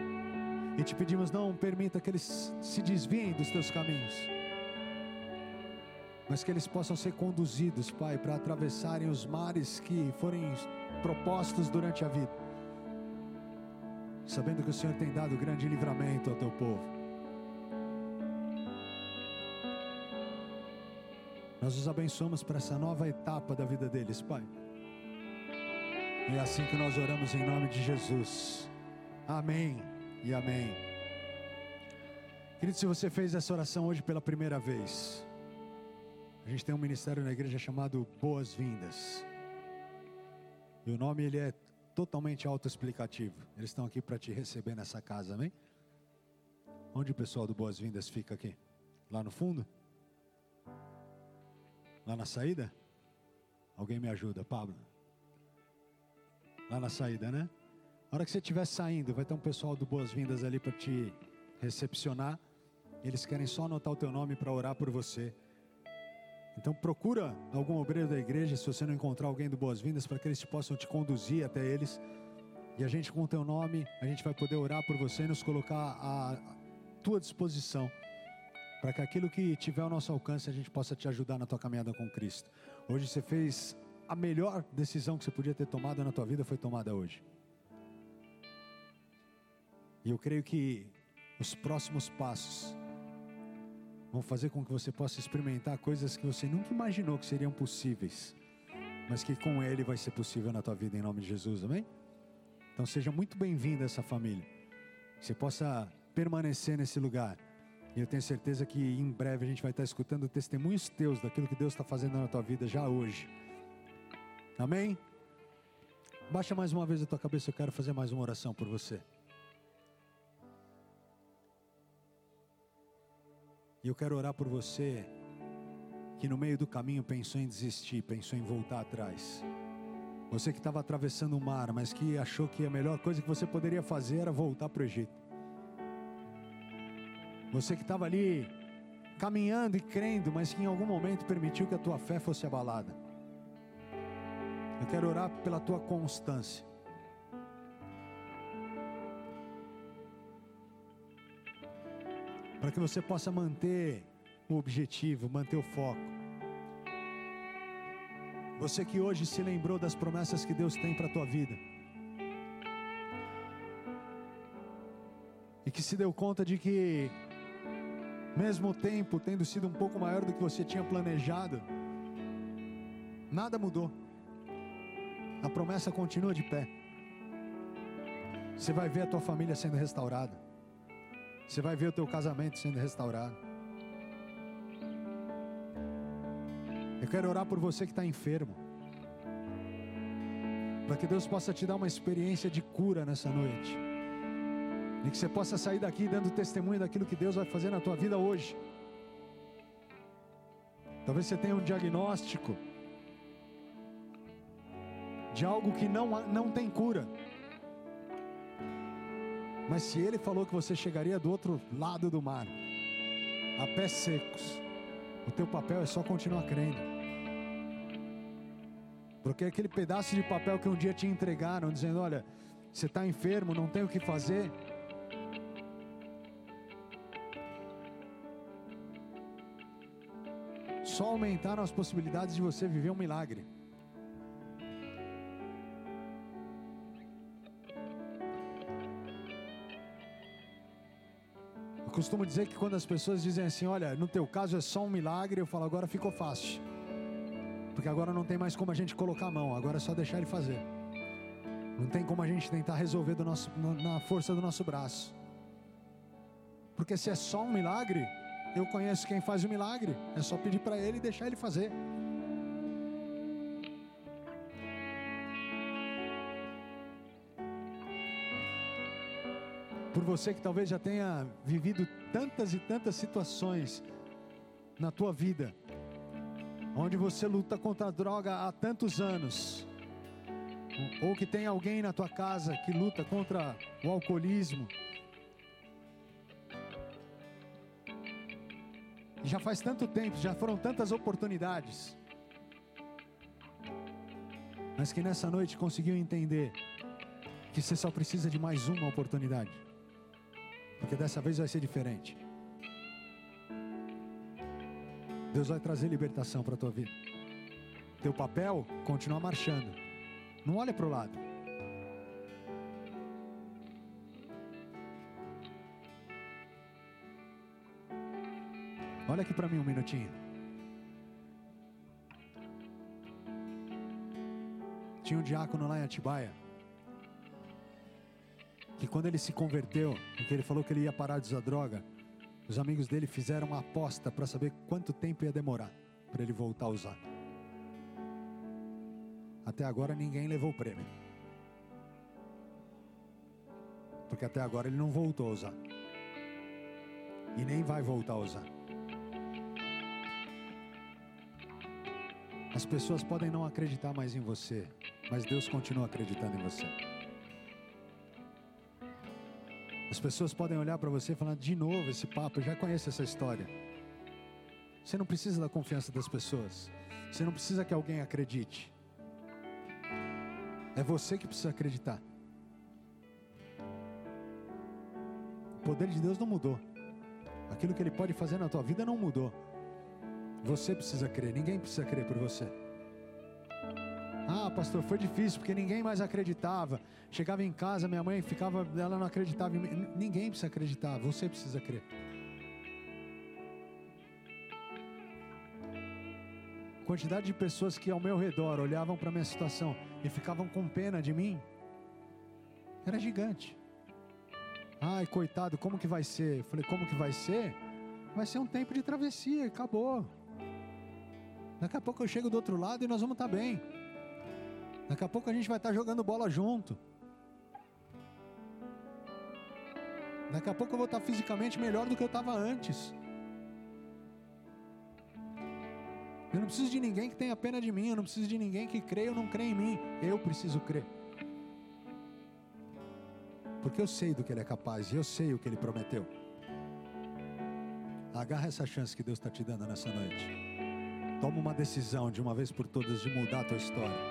e te pedimos: não permita que eles se desviem dos teus caminhos, mas que eles possam ser conduzidos, Pai, para atravessarem os mares que forem propostos durante a vida, sabendo que o Senhor tem dado grande livramento ao teu povo. Nós os abençoamos para essa nova etapa da vida deles, Pai. E é assim que nós oramos em nome de Jesus. Amém e amém. Querido, se você fez essa oração hoje pela primeira vez, a gente tem um ministério na igreja chamado Boas-Vindas. E o nome ele é totalmente autoexplicativo. Eles estão aqui para te receber nessa casa, amém? Onde o pessoal do Boas-Vindas fica aqui? Lá no fundo? Lá na saída? Alguém me ajuda, Pablo? Lá na saída, né? Na hora que você estiver saindo, vai ter um pessoal do Boas-Vindas ali para te recepcionar. Eles querem só anotar o teu nome para orar por você. Então procura algum obreiro da igreja, se você não encontrar alguém do Boas-Vindas, para que eles possam te conduzir até eles. E a gente com o teu nome, a gente vai poder orar por você e nos colocar à tua disposição. Para que aquilo que tiver ao nosso alcance, a gente possa te ajudar na tua caminhada com Cristo. Hoje você fez a melhor decisão que você podia ter tomado na tua vida, foi tomada hoje. E eu creio que os próximos passos vão fazer com que você possa experimentar coisas que você nunca imaginou que seriam possíveis, mas que com Ele vai ser possível na tua vida, em nome de Jesus, amém? Então seja muito bem-vindo a essa família, que você possa permanecer nesse lugar. E eu tenho certeza que em breve a gente vai estar escutando testemunhos teus daquilo que Deus está fazendo na tua vida já hoje. Amém? Baixa mais uma vez a tua cabeça, eu quero fazer mais uma oração por você. E eu quero orar por você que no meio do caminho pensou em desistir, pensou em voltar atrás. Você que estava atravessando o mar, mas que achou que a melhor coisa que você poderia fazer era voltar para o Egito. Você que estava ali caminhando e crendo, mas que em algum momento permitiu que a tua fé fosse abalada. Eu quero orar pela tua constância. Para que você possa manter o objetivo, manter o foco. Você que hoje se lembrou das promessas que Deus tem para a tua vida. E que se deu conta de que, mesmo o tempo tendo sido um pouco maior do que você tinha planejado, nada mudou. A promessa continua de pé. Você vai ver a tua família sendo restaurada. Você vai ver o teu casamento sendo restaurado. Eu quero orar por você que está enfermo. Para que Deus possa te dar uma experiência de cura nessa noite. E que você possa sair daqui dando testemunho daquilo que Deus vai fazer na tua vida hoje. Talvez você tenha um diagnóstico de algo que não, não tem cura. Mas se ele falou que você chegaria do outro lado do mar, a pés secos, o teu papel é só continuar crendo. Porque aquele pedaço de papel que um dia te entregaram, dizendo: Olha, você está enfermo, não tem o que fazer. Só aumentaram as possibilidades de você viver um milagre. Eu costumo dizer que quando as pessoas dizem assim, olha, no teu caso é só um milagre, eu falo, agora ficou fácil. Porque agora não tem mais como a gente colocar a mão, agora é só deixar ele fazer. Não tem como a gente tentar resolver nosso, na força do nosso braço. Porque se é só um milagre, eu conheço quem faz o milagre, é só pedir para ele e deixar ele fazer. Por você que talvez já tenha vivido tantas e tantas situações na tua vida, onde você luta contra a droga há tantos anos, ou que tem alguém na tua casa que luta contra o alcoolismo. Já faz tanto tempo, já foram tantas oportunidades, mas que nessa noite conseguiu entender que você só precisa de mais uma oportunidade. Porque dessa vez vai ser diferente. Deus vai trazer libertação para a tua vida. Teu papel continua marchando. Não olha para o lado. Olha aqui para mim um minutinho. Tinha um diácono lá em Atibaia que quando ele se converteu, e que ele falou que ele ia parar de usar droga, os amigos dele fizeram uma aposta para saber quanto tempo ia demorar para ele voltar a usar. Até agora ninguém levou o prêmio. Porque até agora ele não voltou a usar. E nem vai voltar a usar. As pessoas podem não acreditar mais em você, mas Deus continua acreditando em você. As pessoas podem olhar para você e falar: de novo esse papo, eu já conheço essa história. Você não precisa da confiança das pessoas. Você não precisa que alguém acredite. É você que precisa acreditar. O poder de Deus não mudou. Aquilo que Ele pode fazer na tua vida não mudou. Você precisa crer, ninguém precisa crer por você. Ah, pastor, foi difícil porque ninguém mais acreditava. Chegava em casa, minha mãe ficava, ela não acreditava. em mim. Ninguém precisa acreditar, você precisa crer. Quantidade de pessoas que ao meu redor olhavam para minha situação e ficavam com pena de mim era gigante. Ai, coitado, como que vai ser? Eu falei, como que vai ser? Vai ser um tempo de travessia, acabou. Daqui a pouco eu chego do outro lado e nós vamos estar bem. Daqui a pouco a gente vai estar jogando bola junto. Daqui a pouco eu vou estar fisicamente melhor do que eu estava antes. Eu não preciso de ninguém que tenha pena de mim, eu não preciso de ninguém que creia ou não creia em mim. Eu preciso crer. Porque eu sei do que Ele é capaz e eu sei o que Ele prometeu. Agarra essa chance que Deus está te dando nessa noite. Toma uma decisão de uma vez por todas de mudar a tua história.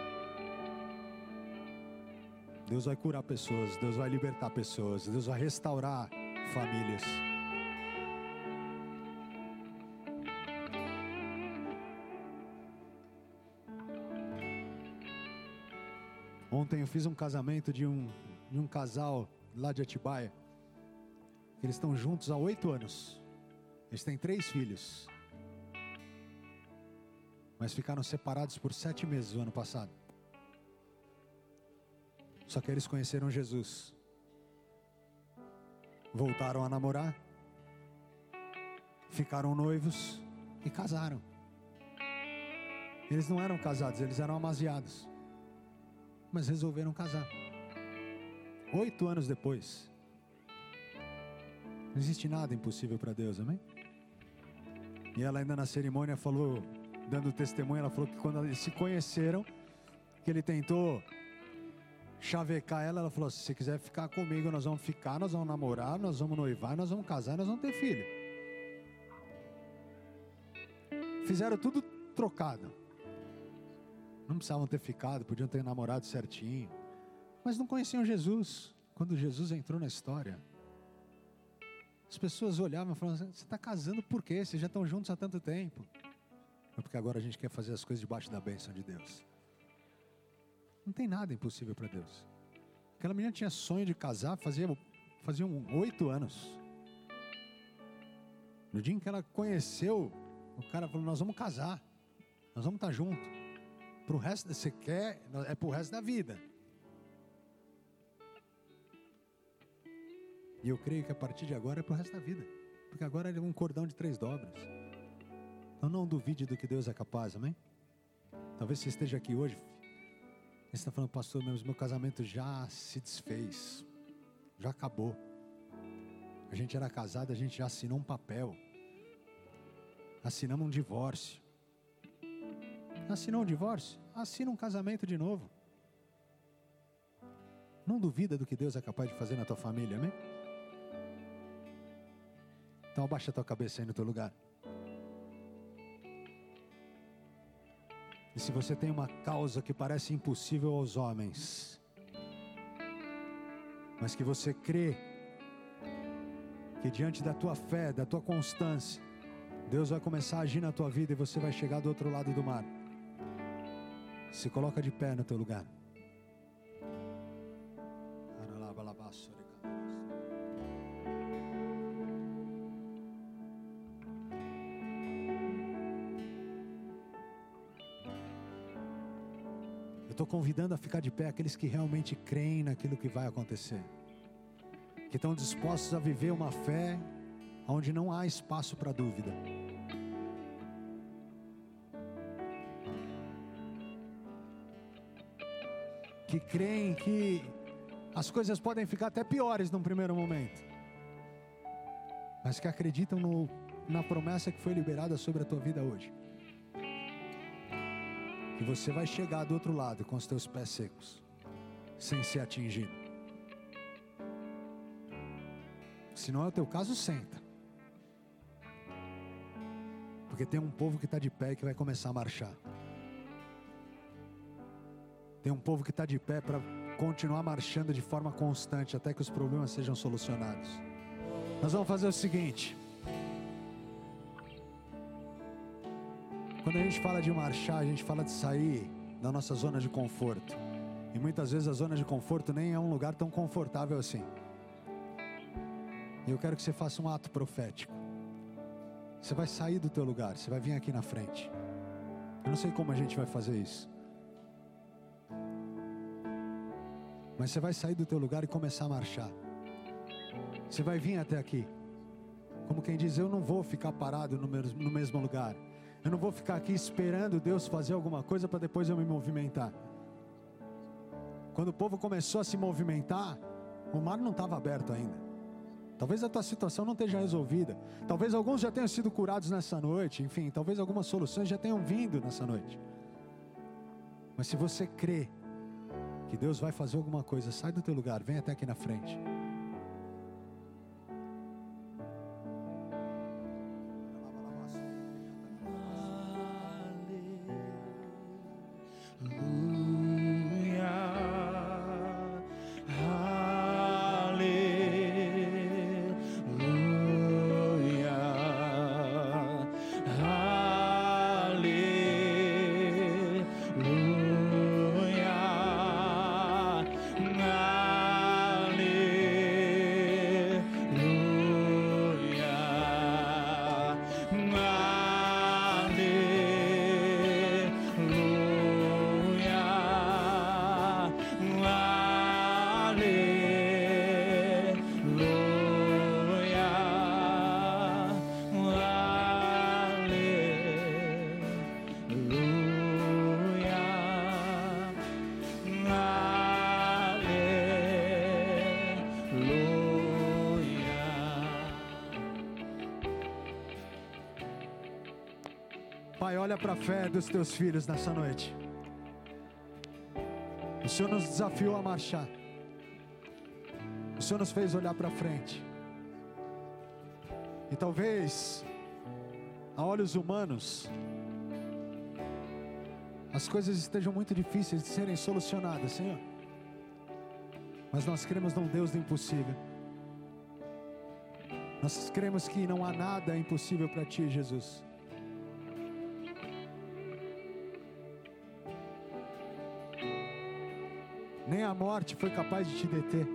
Deus vai curar pessoas, Deus vai libertar pessoas, Deus vai restaurar famílias. Ontem eu fiz um casamento de um, de um casal lá de Atibaia. Eles estão juntos há oito anos. Eles têm três filhos. Mas ficaram separados por sete meses o ano passado. Só que eles conheceram Jesus. Voltaram a namorar. Ficaram noivos e casaram. Eles não eram casados, eles eram amaziados. Mas resolveram casar. Oito anos depois. Não existe nada impossível para Deus, amém? E ela ainda na cerimônia falou, dando testemunho, ela falou que quando eles se conheceram, que ele tentou chavecar ela, ela falou: se você quiser ficar comigo, nós vamos ficar, nós vamos namorar, nós vamos noivar, nós vamos casar, nós vamos ter filho. Fizeram tudo trocado. Não precisavam ter ficado, podiam ter namorado certinho. Mas não conheciam Jesus. Quando Jesus entrou na história, as pessoas olhavam e falavam: Você está casando por quê? Vocês já estão juntos há tanto tempo. É porque agora a gente quer fazer as coisas debaixo da bênção de Deus. Não tem nada impossível para Deus. Aquela menina tinha sonho de casar, fazia, fazia oito anos. No dia em que ela conheceu, o cara falou: Nós vamos casar, nós vamos estar juntos. Para o resto, você quer, é para o resto da vida. E eu creio que a partir de agora é para o resto da vida. Porque agora é um cordão de três dobras. Então não duvide do que Deus é capaz, amém? Talvez você esteja aqui hoje. Você está falando, pastor, meu, meu casamento já se desfez. Já acabou. A gente era casado, a gente já assinou um papel. Assinamos um divórcio. Assinou um divórcio? Assina um casamento de novo. Não duvida do que Deus é capaz de fazer na tua família, amém? Então abaixa a tua cabeça aí no teu lugar. E se você tem uma causa que parece impossível aos homens, mas que você crê que diante da tua fé, da tua constância, Deus vai começar a agir na tua vida e você vai chegar do outro lado do mar. Se coloca de pé no teu lugar. Estou convidando a ficar de pé aqueles que realmente creem naquilo que vai acontecer, que estão dispostos a viver uma fé onde não há espaço para dúvida. que creem que as coisas podem ficar até piores num primeiro momento, mas que acreditam no, na promessa que foi liberada sobre a tua vida hoje. Que você vai chegar do outro lado com os teus pés secos, sem ser atingido. Se não é o teu caso, senta. Porque tem um povo que está de pé e que vai começar a marchar. Tem um povo que está de pé para continuar marchando de forma constante até que os problemas sejam solucionados. Nós vamos fazer o seguinte. Quando a gente fala de marchar, a gente fala de sair da nossa zona de conforto. E muitas vezes a zona de conforto nem é um lugar tão confortável assim. E eu quero que você faça um ato profético. Você vai sair do teu lugar, você vai vir aqui na frente. Eu não sei como a gente vai fazer isso. Mas você vai sair do teu lugar e começar a marchar. Você vai vir até aqui. Como quem diz, eu não vou ficar parado no mesmo, lugar. Eu não vou ficar aqui esperando Deus fazer alguma coisa para depois eu me movimentar. Quando o povo começou a se movimentar, o mar não estava aberto ainda. Talvez a tua situação não esteja resolvida. Talvez alguns já tenham sido curados nessa noite. Enfim, talvez algumas soluções já tenham vindo nessa noite. Mas se você crê que Deus vai fazer alguma coisa, sai do teu lugar, vem até aqui na frente. Para a fé dos teus filhos nessa noite. O Senhor nos desafiou a marchar. O Senhor nos fez olhar para frente. E talvez, a olhos humanos, as coisas estejam muito difíceis de serem solucionadas, Senhor. Mas nós cremos num Deus do impossível. Nós cremos que não há nada impossível para Ti, Jesus. Nem a morte foi capaz de te deter.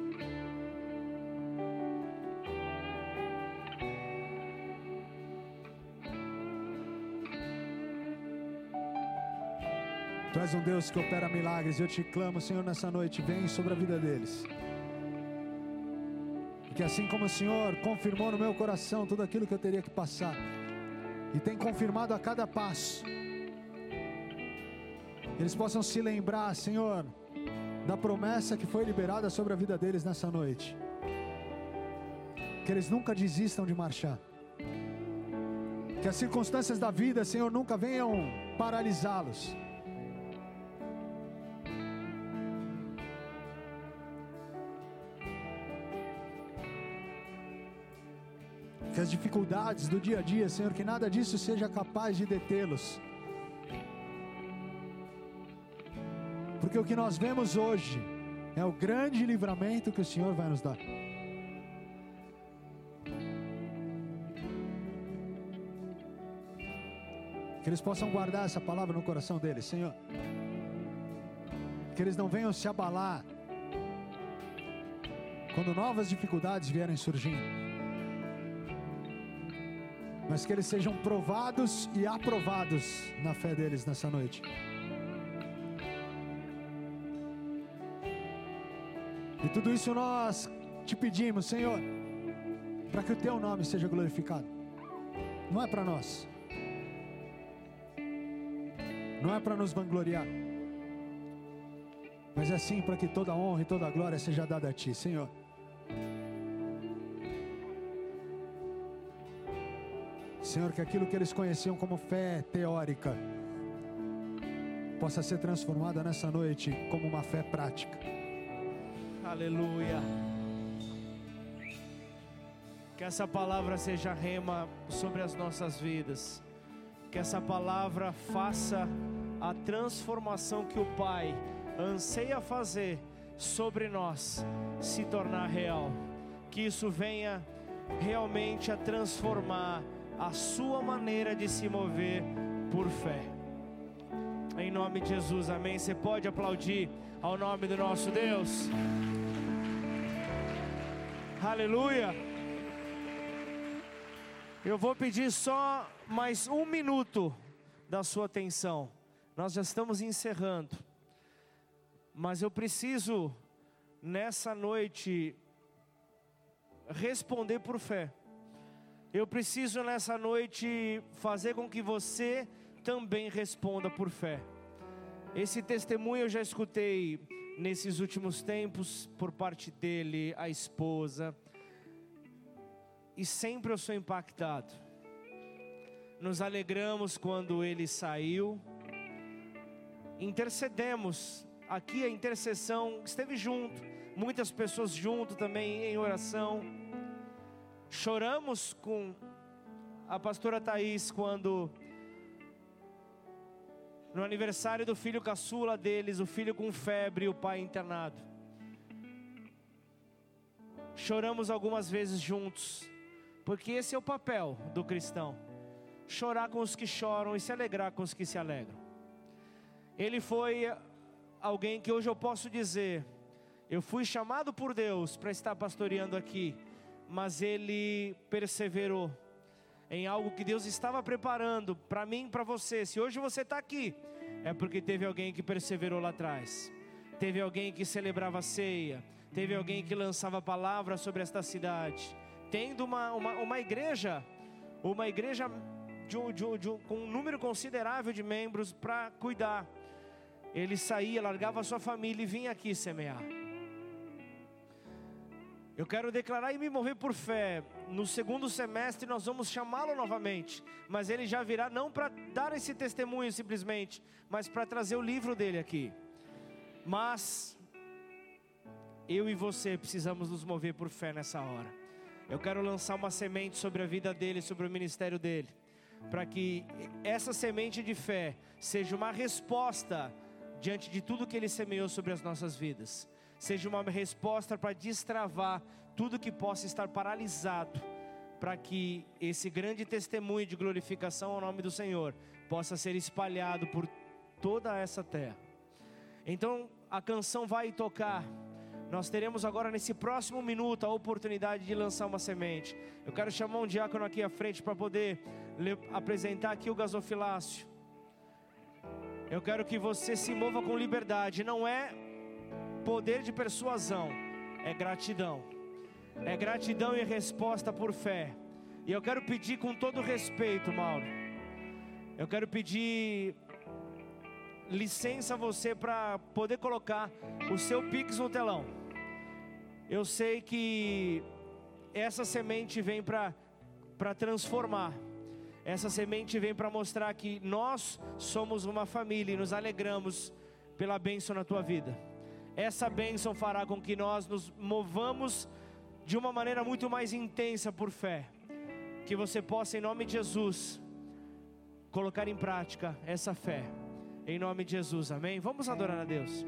Tu és um Deus que opera milagres. Eu te clamo, Senhor, nessa noite. Vem sobre a vida deles. Que assim como o Senhor confirmou no meu coração tudo aquilo que eu teria que passar, e tem confirmado a cada passo, eles possam se lembrar, Senhor, da promessa que foi liberada sobre a vida deles nessa noite. Que eles nunca desistam de marchar. Que as circunstâncias da vida, Senhor, nunca venham paralisá-los. Que as dificuldades do dia a dia, Senhor, que nada disso seja capaz de detê-los. Porque o que nós vemos hoje é o grande livramento que o Senhor vai nos dar. Que eles possam guardar essa palavra no coração deles, Senhor. Que eles não venham se abalar quando novas dificuldades vierem surgindo. Mas que eles sejam provados e aprovados na fé deles nessa noite. Tudo isso nós te pedimos, Senhor, para que o teu nome seja glorificado. Não é para nós. Não é para nos vangloriar. Mas é assim para que toda honra e toda glória seja dada a Ti, Senhor. Senhor, que aquilo que eles conheciam como fé teórica possa ser transformada nessa noite como uma fé prática. Aleluia. Que essa palavra seja rema sobre as nossas vidas. Que essa palavra faça a transformação que o Pai anseia fazer sobre nós se tornar real. Que isso venha realmente a transformar a sua maneira de se mover por fé. Em nome de Jesus, amém. Você pode aplaudir ao nome do nosso Deus. Aleluia. Eu vou pedir só mais um minuto da sua atenção. Nós já estamos encerrando. Mas eu preciso, nessa noite, responder por fé. Eu preciso, nessa noite, fazer com que você também responda por fé. Esse testemunho eu já escutei nesses últimos tempos por parte dele, a esposa, e sempre eu sou impactado. Nos alegramos quando ele saiu, intercedemos, aqui a intercessão esteve junto, muitas pessoas junto também em oração. Choramos com a pastora Thaís quando no aniversário do filho caçula deles, o filho com febre e o pai internado. Choramos algumas vezes juntos, porque esse é o papel do cristão: chorar com os que choram e se alegrar com os que se alegram. Ele foi alguém que hoje eu posso dizer, eu fui chamado por Deus para estar pastoreando aqui, mas ele perseverou em algo que Deus estava preparando para mim e para você. Se hoje você está aqui, é porque teve alguém que perseverou lá atrás, teve alguém que celebrava a ceia, teve alguém que lançava palavras sobre esta cidade, tendo uma, uma, uma igreja, uma igreja de um, de um, de um, com um número considerável de membros para cuidar. Ele saía, largava sua família e vinha aqui semear. Eu quero declarar e me mover por fé. No segundo semestre nós vamos chamá-lo novamente, mas ele já virá não para dar esse testemunho simplesmente, mas para trazer o livro dele aqui. Mas eu e você precisamos nos mover por fé nessa hora. Eu quero lançar uma semente sobre a vida dele, sobre o ministério dele, para que essa semente de fé seja uma resposta diante de tudo que ele semeou sobre as nossas vidas seja uma resposta para destravar tudo que possa estar paralisado, para que esse grande testemunho de glorificação ao nome do Senhor possa ser espalhado por toda essa terra. Então a canção vai tocar. Nós teremos agora nesse próximo minuto a oportunidade de lançar uma semente. Eu quero chamar um diácono aqui à frente para poder apresentar aqui o gasofilácio. Eu quero que você se mova com liberdade. Não é poder de persuasão é gratidão. É gratidão e resposta por fé. E eu quero pedir com todo respeito, Mauro. Eu quero pedir licença a você para poder colocar o seu Pix no telão. Eu sei que essa semente vem para transformar. Essa semente vem para mostrar que nós somos uma família e nos alegramos pela bênção na tua vida essa bênção fará com que nós nos movamos de uma maneira muito mais intensa por fé. Que você possa, em nome de Jesus, colocar em prática essa fé. Em nome de Jesus, amém? Vamos adorar a Deus.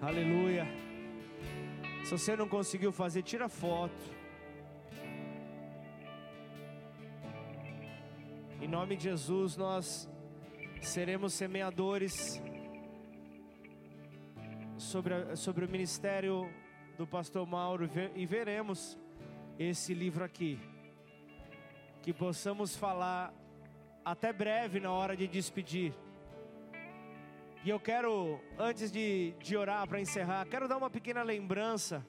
Aleluia. Se você não conseguiu fazer, tira foto. Em nome de Jesus, nós seremos semeadores sobre, a, sobre o ministério do pastor Mauro e veremos esse livro aqui. Que possamos falar até breve na hora de despedir. E eu quero, antes de, de orar para encerrar, quero dar uma pequena lembrança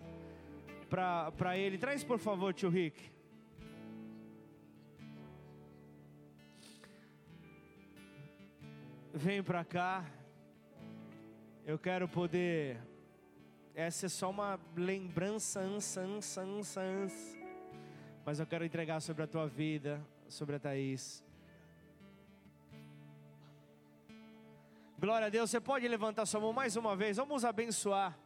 para ele. Traz por favor, tio Rick. Vem para cá. Eu quero poder. Essa é só uma lembrança, ansa, ansa, ansa, ansa. Mas eu quero entregar sobre a tua vida, sobre a Thaís. Glória a Deus. Você pode levantar sua mão mais uma vez. Vamos abençoar.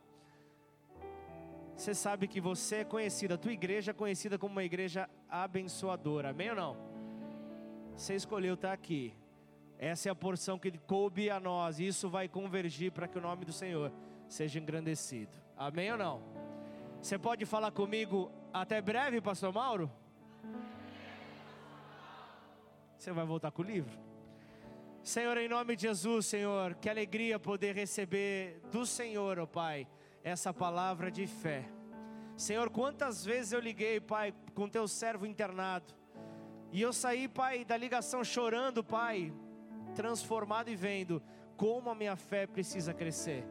Você sabe que você é conhecida, a tua igreja é conhecida como uma igreja abençoadora. Amém ou não? Você escolheu estar aqui. Essa é a porção que coube a nós. E isso vai convergir para que o nome do Senhor seja engrandecido. Amém ou não? Você pode falar comigo até breve, Pastor Mauro? Você vai voltar com o livro? Senhor, em nome de Jesus, Senhor, que alegria poder receber do Senhor, ó oh Pai, essa palavra de fé. Senhor, quantas vezes eu liguei, Pai, com teu servo internado, e eu saí, Pai, da ligação chorando, Pai, transformado e vendo como a minha fé precisa crescer.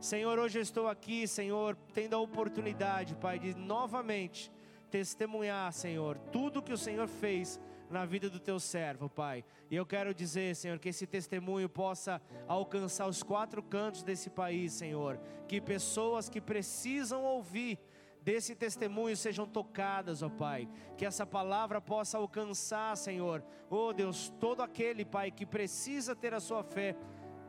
Senhor, hoje eu estou aqui, Senhor, tendo a oportunidade, Pai, de novamente testemunhar, Senhor, tudo que o Senhor fez na vida do teu servo, Pai. E eu quero dizer, Senhor, que esse testemunho possa alcançar os quatro cantos desse país, Senhor. Que pessoas que precisam ouvir desse testemunho sejam tocadas, ó Pai. Que essa palavra possa alcançar, Senhor, oh Deus, todo aquele, Pai, que precisa ter a sua fé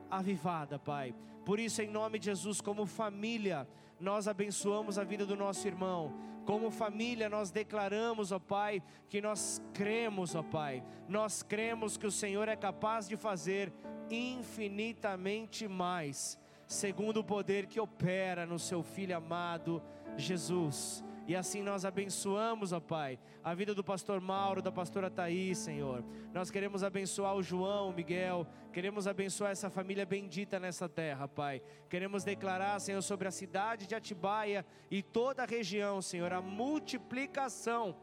avivada, Pai. Por isso, em nome de Jesus, como família, nós abençoamos a vida do nosso irmão. Como família, nós declaramos, ó Pai, que nós cremos, ó Pai, nós cremos que o Senhor é capaz de fazer infinitamente mais, segundo o poder que opera no Seu Filho amado, Jesus. E assim nós abençoamos, ó Pai, a vida do pastor Mauro, da pastora Thaís, Senhor. Nós queremos abençoar o João, o Miguel, queremos abençoar essa família bendita nessa terra, Pai. Queremos declarar, Senhor, sobre a cidade de Atibaia e toda a região, Senhor, a multiplicação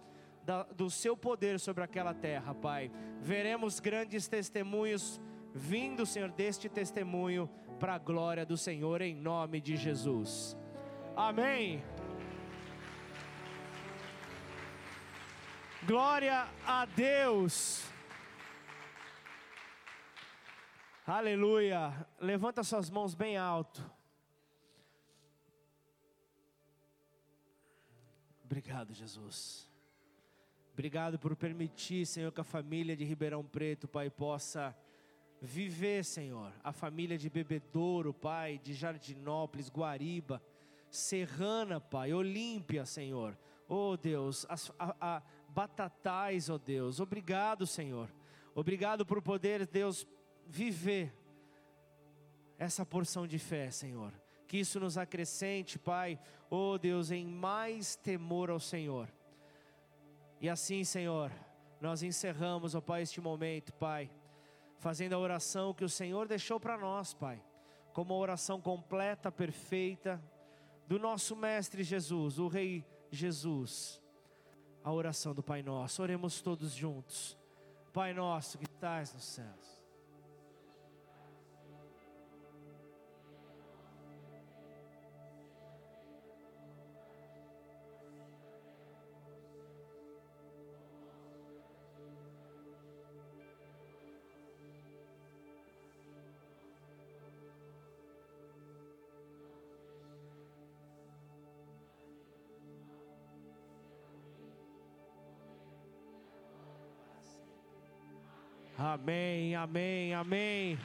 da, do seu poder sobre aquela terra, Pai. Veremos grandes testemunhos vindo, Senhor, deste testemunho para a glória do Senhor, em nome de Jesus. Amém. Glória a Deus. Aleluia. Levanta suas mãos bem alto. Obrigado, Jesus. Obrigado por permitir, Senhor, que a família de Ribeirão Preto, Pai, possa viver, Senhor. A família de Bebedouro, Pai, de Jardinópolis, Guariba, Serrana, Pai, Olímpia, Senhor. Oh Deus, a, a, batatais, ó Deus. Obrigado, Senhor. Obrigado por poder, Deus, viver essa porção de fé, Senhor. Que isso nos acrescente, Pai, ó Deus, em mais temor ao Senhor. E assim, Senhor, nós encerramos, ó Pai, este momento, Pai, fazendo a oração que o Senhor deixou para nós, Pai, como uma oração completa, perfeita, do nosso Mestre Jesus, o Rei Jesus a oração do Pai Nosso. Oremos todos juntos. Pai Nosso que estás nos céus. Amém, amém.